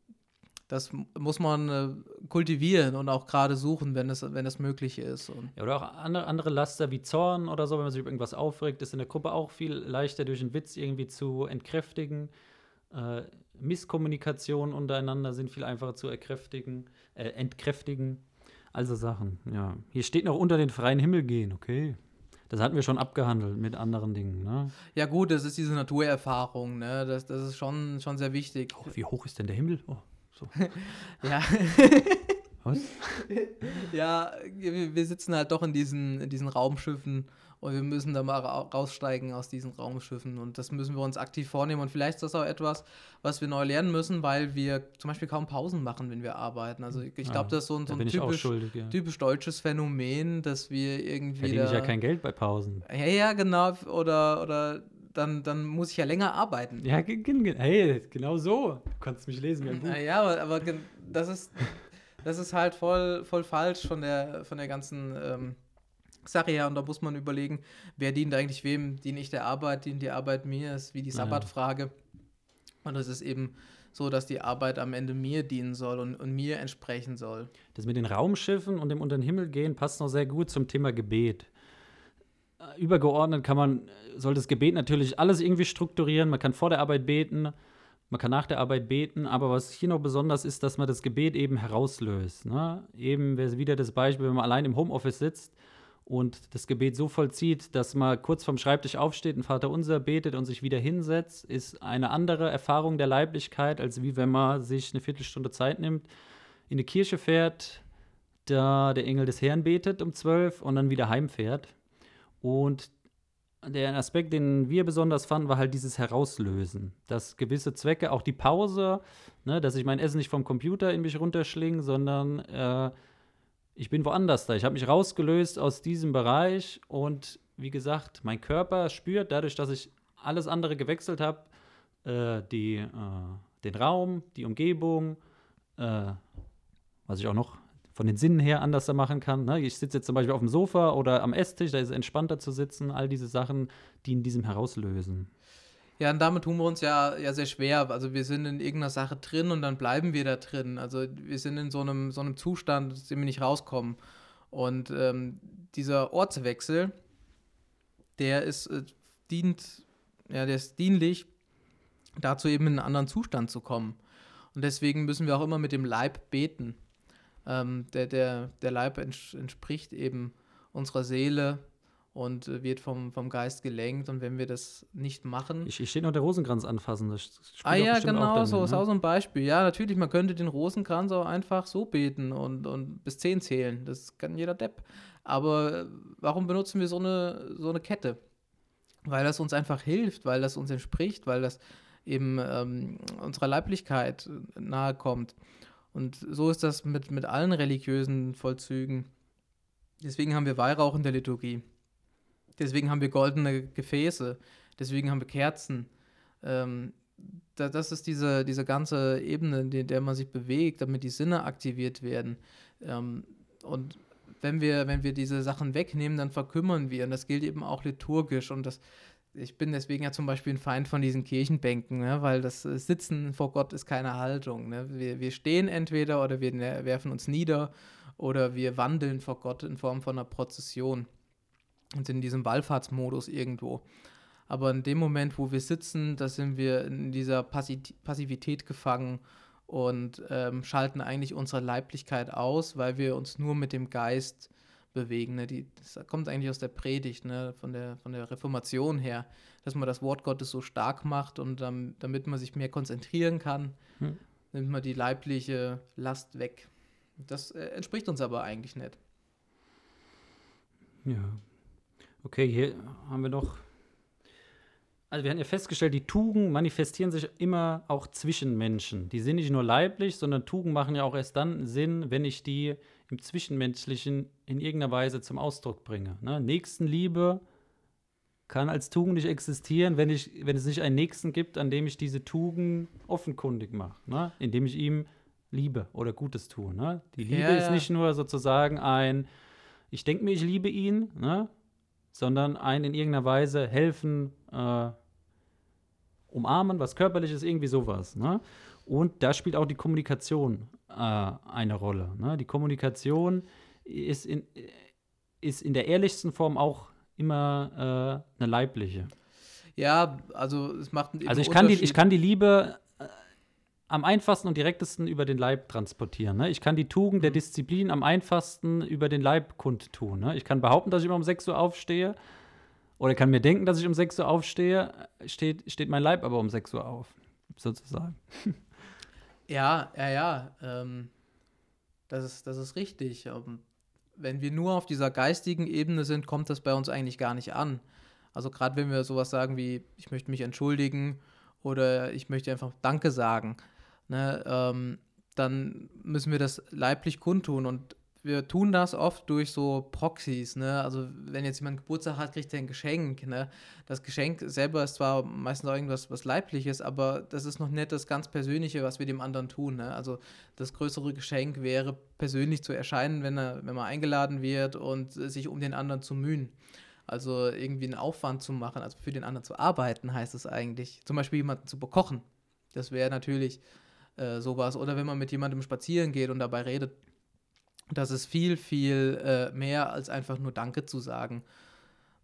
das muss man äh, kultivieren und auch gerade suchen, wenn es, wenn es möglich ist. Ja, oder auch andere, andere Laster wie Zorn oder so, wenn man sich über irgendwas aufregt, ist in der Gruppe auch viel leichter durch einen Witz irgendwie zu entkräftigen. Äh, Misskommunikation untereinander sind viel einfacher zu erkräftigen, äh, entkräftigen. Also Sachen, ja. Hier steht noch unter den freien Himmel gehen, okay. Das hatten wir schon abgehandelt mit anderen Dingen, ne? Ja, gut, das ist diese Naturerfahrung, ne? Das, das ist schon, schon sehr wichtig. Oh, wie hoch ist denn der Himmel? Oh, so. ja. Was? ja, wir sitzen halt doch in diesen, in diesen Raumschiffen und wir müssen da mal raussteigen aus diesen Raumschiffen. Und das müssen wir uns aktiv vornehmen. Und vielleicht ist das auch etwas, was wir neu lernen müssen, weil wir zum Beispiel kaum Pausen machen, wenn wir arbeiten. Also ich glaube, das ist so ein, so ein typisch, schuldig, ja. typisch, deutsches Phänomen, dass wir irgendwie. Verdiene ich ja kein Geld bei Pausen. Ja, ja, genau. Oder, oder dann, dann muss ich ja länger arbeiten. Ja, hey, genau so. Du kannst mich lesen wie ein Buch. Ja, aber, aber das ist, das ist halt voll, voll falsch von der, von der ganzen ähm, Sache her und da muss man überlegen, wer dient eigentlich wem? Diene ich der Arbeit, dient die Arbeit mir? Das ist wie die Sabbatfrage. Und es ist eben so, dass die Arbeit am Ende mir dienen soll und, und, mir entsprechen soll. Das mit den Raumschiffen und dem unter den Himmel gehen passt noch sehr gut zum Thema Gebet. Äh, übergeordnet kann man, soll das Gebet natürlich alles irgendwie strukturieren. Man kann vor der Arbeit beten, man kann nach der Arbeit beten, aber was hier noch besonders ist, dass man das Gebet eben herauslöst. Ne? Eben wäre wieder das Beispiel, wenn man allein im Homeoffice sitzt und das Gebet so vollzieht, dass man kurz vom Schreibtisch aufsteht, ein Vater unser betet und sich wieder hinsetzt, ist eine andere Erfahrung der Leiblichkeit, als wie wenn man sich eine Viertelstunde Zeit nimmt, in die Kirche fährt, da der Engel des Herrn betet um zwölf und dann wieder heimfährt. Und der Aspekt, den wir besonders fanden, war halt dieses Herauslösen. Dass gewisse Zwecke, auch die Pause, ne, dass ich mein Essen nicht vom Computer in mich runterschlinge, sondern äh, ich bin woanders da. Ich habe mich rausgelöst aus diesem Bereich und wie gesagt, mein Körper spürt dadurch, dass ich alles andere gewechselt habe, äh, äh, den Raum, die Umgebung, äh, was ich auch noch von den Sinnen her anders machen kann. Ne? Ich sitze jetzt zum Beispiel auf dem Sofa oder am Esstisch, da ist es entspannter zu sitzen. All diese Sachen, die in diesem herauslösen. Ja, und damit tun wir uns ja, ja sehr schwer. Also wir sind in irgendeiner Sache drin und dann bleiben wir da drin. Also wir sind in so einem, so einem Zustand, aus dem wir nicht rauskommen. Und ähm, dieser Ortswechsel, der ist, äh, dient, ja, der ist dienlich, dazu eben in einen anderen Zustand zu kommen. Und deswegen müssen wir auch immer mit dem Leib beten. Ähm, der, der, der Leib ents entspricht eben unserer Seele und äh, wird vom, vom Geist gelenkt. Und wenn wir das nicht machen. Ich, ich stehe noch der Rosenkranz anfassen. Das ah ja, genau, so ne? ist auch so ein Beispiel. Ja, natürlich, man könnte den Rosenkranz auch einfach so beten und, und bis zehn zählen. Das kann jeder Depp. Aber äh, warum benutzen wir so eine, so eine Kette? Weil das uns einfach hilft, weil das uns entspricht, weil das eben ähm, unserer Leiblichkeit nahe kommt. Und so ist das mit, mit allen religiösen Vollzügen. Deswegen haben wir Weihrauch in der Liturgie. Deswegen haben wir goldene Gefäße. Deswegen haben wir Kerzen. Ähm, da, das ist diese, diese ganze Ebene, in der man sich bewegt, damit die Sinne aktiviert werden. Ähm, und wenn wir, wenn wir diese Sachen wegnehmen, dann verkümmern wir. Und das gilt eben auch liturgisch. Und das, ich bin deswegen ja zum Beispiel ein Feind von diesen Kirchenbänken, ne? weil das äh, Sitzen vor Gott ist keine Haltung. Ne? Wir, wir stehen entweder oder wir werfen uns nieder oder wir wandeln vor Gott in Form von einer Prozession und sind in diesem Wallfahrtsmodus irgendwo. Aber in dem Moment, wo wir sitzen, da sind wir in dieser Passivität gefangen und ähm, schalten eigentlich unsere Leiblichkeit aus, weil wir uns nur mit dem Geist bewegen. Ne? Die, das kommt eigentlich aus der Predigt, ne? von, der, von der Reformation her, dass man das Wort Gottes so stark macht und ähm, damit man sich mehr konzentrieren kann, hm. nimmt man die leibliche Last weg. Das äh, entspricht uns aber eigentlich nicht. Ja. Okay, hier haben wir noch. Also wir haben ja festgestellt, die Tugenden manifestieren sich immer auch zwischen Menschen. Die sind nicht nur leiblich, sondern Tugenden machen ja auch erst dann Sinn, wenn ich die im Zwischenmenschlichen in irgendeiner Weise zum Ausdruck bringe. Ne? Nächstenliebe kann als Tugend nicht existieren, wenn, ich, wenn es nicht einen Nächsten gibt, an dem ich diese Tugend offenkundig mache, ne? indem ich ihm liebe oder Gutes tue. Ne? Die Liebe ja, ist ja. nicht nur sozusagen ein, ich denke mir, ich liebe ihn, ne? Sondern ein in irgendeiner Weise helfen, äh, umarmen, was körperliches, irgendwie sowas. Ne? Und da spielt auch die Kommunikation äh, eine Rolle. Ne? Die Kommunikation ist in, ist in der ehrlichsten Form auch immer äh, eine leibliche. Ja, also es macht einen Also ich kann, die, ich kann die Liebe am einfachsten und direktesten über den Leib transportieren. Ne? Ich kann die Tugend der mhm. Disziplin am einfachsten über den Leib kundtun. Ne? Ich kann behaupten, dass ich immer um 6 Uhr aufstehe. Oder kann mir denken, dass ich um 6 Uhr aufstehe, steht, steht mein Leib aber um 6 Uhr auf, sozusagen. Ja, ja, ja. Ähm, das, ist, das ist richtig. Ähm, wenn wir nur auf dieser geistigen Ebene sind, kommt das bei uns eigentlich gar nicht an. Also gerade wenn wir sowas sagen wie, ich möchte mich entschuldigen oder ich möchte einfach Danke sagen, ne, ähm, dann müssen wir das leiblich kundtun. Und wir tun das oft durch so Proxys, ne? Also wenn jetzt jemand Geburtstag hat, kriegt er ein Geschenk, ne? Das Geschenk selber ist zwar meistens auch irgendwas was Leibliches, aber das ist noch nicht das ganz Persönliche, was wir dem anderen tun, ne? Also das größere Geschenk wäre, persönlich zu erscheinen, wenn er, wenn man eingeladen wird und sich um den anderen zu mühen. Also irgendwie einen Aufwand zu machen, also für den anderen zu arbeiten, heißt es eigentlich. Zum Beispiel jemanden zu bekochen. Das wäre natürlich äh, sowas. Oder wenn man mit jemandem spazieren geht und dabei redet, das ist viel, viel äh, mehr als einfach nur Danke zu sagen.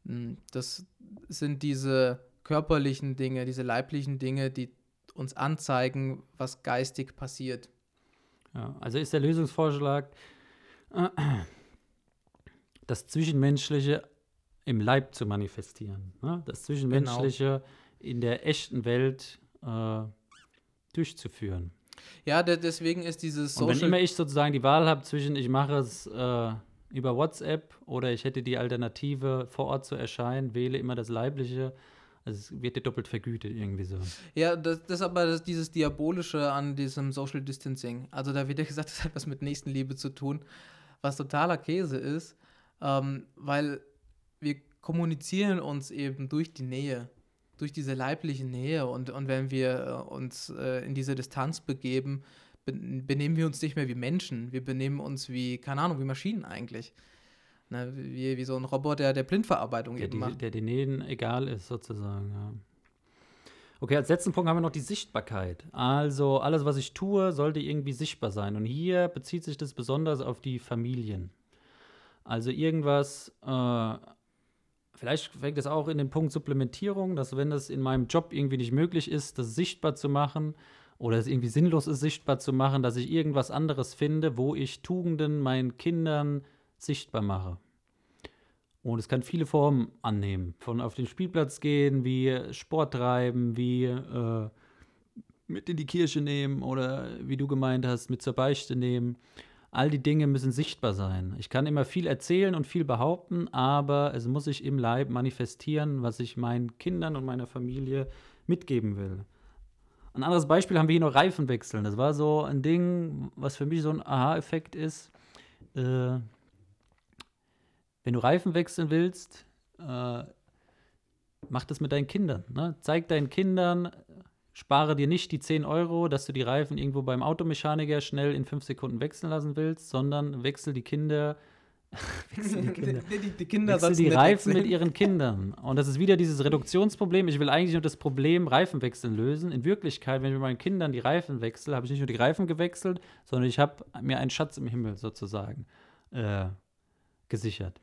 Hm, das sind diese körperlichen Dinge, diese leiblichen Dinge, die uns anzeigen, was geistig passiert. Ja, also ist der Lösungsvorschlag, äh, das Zwischenmenschliche im Leib zu manifestieren. Ne? Das Zwischenmenschliche genau. in der echten Welt äh, durchzuführen. Ja, deswegen ist dieses Social. Und wenn immer ich sozusagen die Wahl habe zwischen, ich mache es äh, über WhatsApp oder ich hätte die Alternative, vor Ort zu erscheinen, wähle immer das Leibliche. Also es wird dir doppelt vergütet, irgendwie so. Ja, das, das ist aber das, dieses Diabolische an diesem Social Distancing. Also da wird ja gesagt, das hat was mit Nächstenliebe zu tun, was totaler Käse ist, ähm, weil wir kommunizieren uns eben durch die Nähe, durch diese leibliche Nähe und, und wenn wir äh, uns äh, in diese Distanz begeben, benehmen wir uns nicht mehr wie Menschen. Wir benehmen uns wie, keine Ahnung, wie Maschinen eigentlich. Ne, wie, wie so ein Roboter der Blindverarbeitung der, eben die, macht. Der denen egal ist, sozusagen, ja. Okay, als letzten Punkt haben wir noch die Sichtbarkeit. Also alles, was ich tue, sollte irgendwie sichtbar sein. Und hier bezieht sich das besonders auf die Familien. Also irgendwas, äh, vielleicht fängt es auch in den Punkt Supplementierung, dass wenn das in meinem Job irgendwie nicht möglich ist, das sichtbar zu machen, oder es irgendwie sinnlos ist, sichtbar zu machen, dass ich irgendwas anderes finde, wo ich Tugenden meinen Kindern sichtbar mache. Und es kann viele Formen annehmen. Von auf den Spielplatz gehen, wie Sport treiben, wie äh, mit in die Kirche nehmen oder wie du gemeint hast, mit zur Beichte nehmen. All die Dinge müssen sichtbar sein. Ich kann immer viel erzählen und viel behaupten, aber es muss sich im Leib manifestieren, was ich meinen Kindern und meiner Familie mitgeben will. Ein anderes Beispiel haben wir hier noch Reifen wechseln. Das war so ein Ding, was für mich so ein Aha-Effekt ist. Äh, wenn du Reifen wechseln willst, äh, mach das mit deinen Kindern. Ne? Zeig deinen Kindern, spare dir nicht die 10 Euro, dass du die Reifen irgendwo beim Automechaniker schnell in 5 Sekunden wechseln lassen willst, sondern wechsel die Kinder Wechsel die Kinder. die, die, die Kinder Wechsel die Reifen mit ihren Kindern. Und das ist wieder dieses Reduktionsproblem. Ich will eigentlich nur das Problem Reifenwechseln lösen. In Wirklichkeit, wenn ich mit meinen Kindern die Reifen wechsle, habe ich nicht nur die Reifen gewechselt, sondern ich habe mir einen Schatz im Himmel sozusagen äh, gesichert.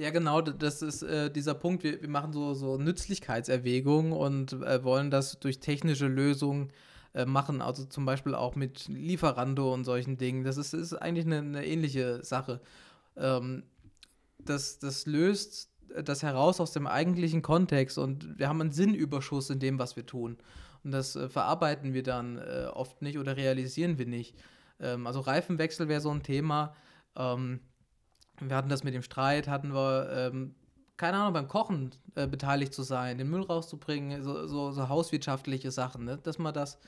Ja, genau, das ist äh, dieser Punkt. Wir, wir machen so, so Nützlichkeitserwägungen und äh, wollen das durch technische Lösungen äh, machen, also zum Beispiel auch mit Lieferando und solchen Dingen. Das ist, ist eigentlich eine, eine ähnliche Sache ähm, das, das löst das heraus aus dem eigentlichen Kontext und wir haben einen Sinnüberschuss in dem, was wir tun. Und das äh, verarbeiten wir dann äh, oft nicht oder realisieren wir nicht. Ähm, also Reifenwechsel wäre so ein Thema. Ähm, wir hatten das mit dem Streit, hatten wir, ähm, keine Ahnung, beim Kochen äh, beteiligt zu sein, den Müll rauszubringen, so, so, so hauswirtschaftliche Sachen, ne? dass man das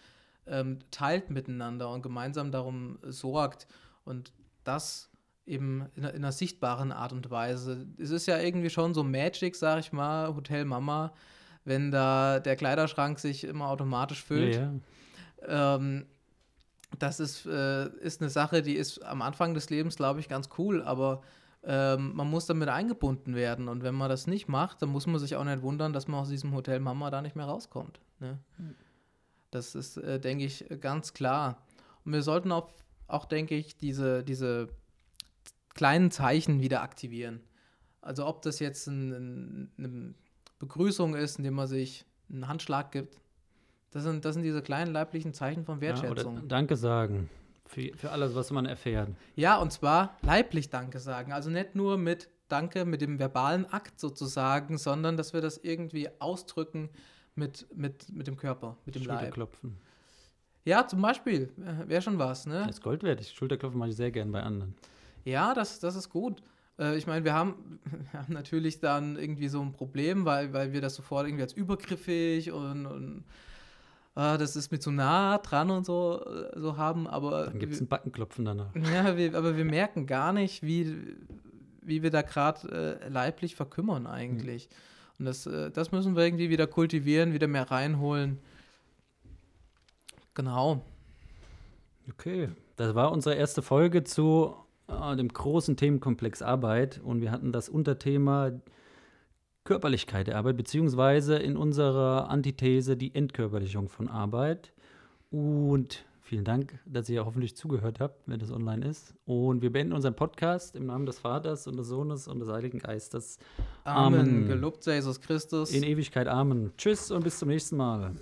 ähm, teilt miteinander und gemeinsam darum sorgt. Und das eben in, in, einer sichtbaren Art und Weise. Es ist ja irgendwie schon so Magic, sag ich mal, Hotel Mama, wenn da der Kleiderschrank sich immer automatisch füllt. Ja, ja. Ähm, das ist, äh, ist eine Sache, die ist am Anfang des Lebens, glaube ich, ganz cool, aber ähm, man muss damit eingebunden werden. Und wenn man das nicht macht, dann muss man sich auch nicht wundern, dass man aus diesem Hotel Mama da nicht mehr rauskommt. Ne? Mhm. Das ist, äh, denke ich, ganz klar. Und wir sollten auch, auch denke ich, diese, diese kleinen Zeichen wieder aktivieren. Also ob das jetzt ein, eine Begrüßung ist, indem man sich einen Handschlag gibt. Das sind, das sind diese kleinen leiblichen Zeichen von Wertschätzung. Ja, Danke sagen für, für alles, was man erfährt. Ja, und zwar leiblich Danke sagen. Also nicht nur mit Danke, mit dem verbalen Akt sozusagen, sondern dass wir das irgendwie ausdrücken mit, mit, mit dem Körper, mit dem Leib. Klopfen. Ja, zum Beispiel. Wäre schon was, ne? Das ist Gold wert. Schulterklopfen mache ich sehr gern bei anderen. Ja, das, das ist gut. Äh, ich meine, wir haben, wir haben natürlich dann irgendwie so ein Problem, weil, weil wir das sofort irgendwie als übergriffig und, und äh, das ist mir zu nah dran und so, äh, so haben, aber. Dann gibt es ein Backenklopfen danach. Ja, wir, aber wir merken gar nicht, wie, wie wir da gerade äh, leiblich verkümmern eigentlich. Mhm. Und das, äh, das müssen wir irgendwie wieder kultivieren, wieder mehr reinholen. Genau. Okay, das war unsere erste Folge zu äh, dem großen Themenkomplex Arbeit und wir hatten das Unterthema Körperlichkeit der Arbeit, beziehungsweise in unserer Antithese die Entkörperlichung von Arbeit. Und vielen Dank, dass ihr hoffentlich zugehört habt, wenn das online ist. Und wir beenden unseren Podcast im Namen des Vaters und des Sohnes und des Heiligen Geistes. Amen. Amen. Gelobt sei Jesus Christus. In Ewigkeit. Amen. Tschüss und bis zum nächsten Mal.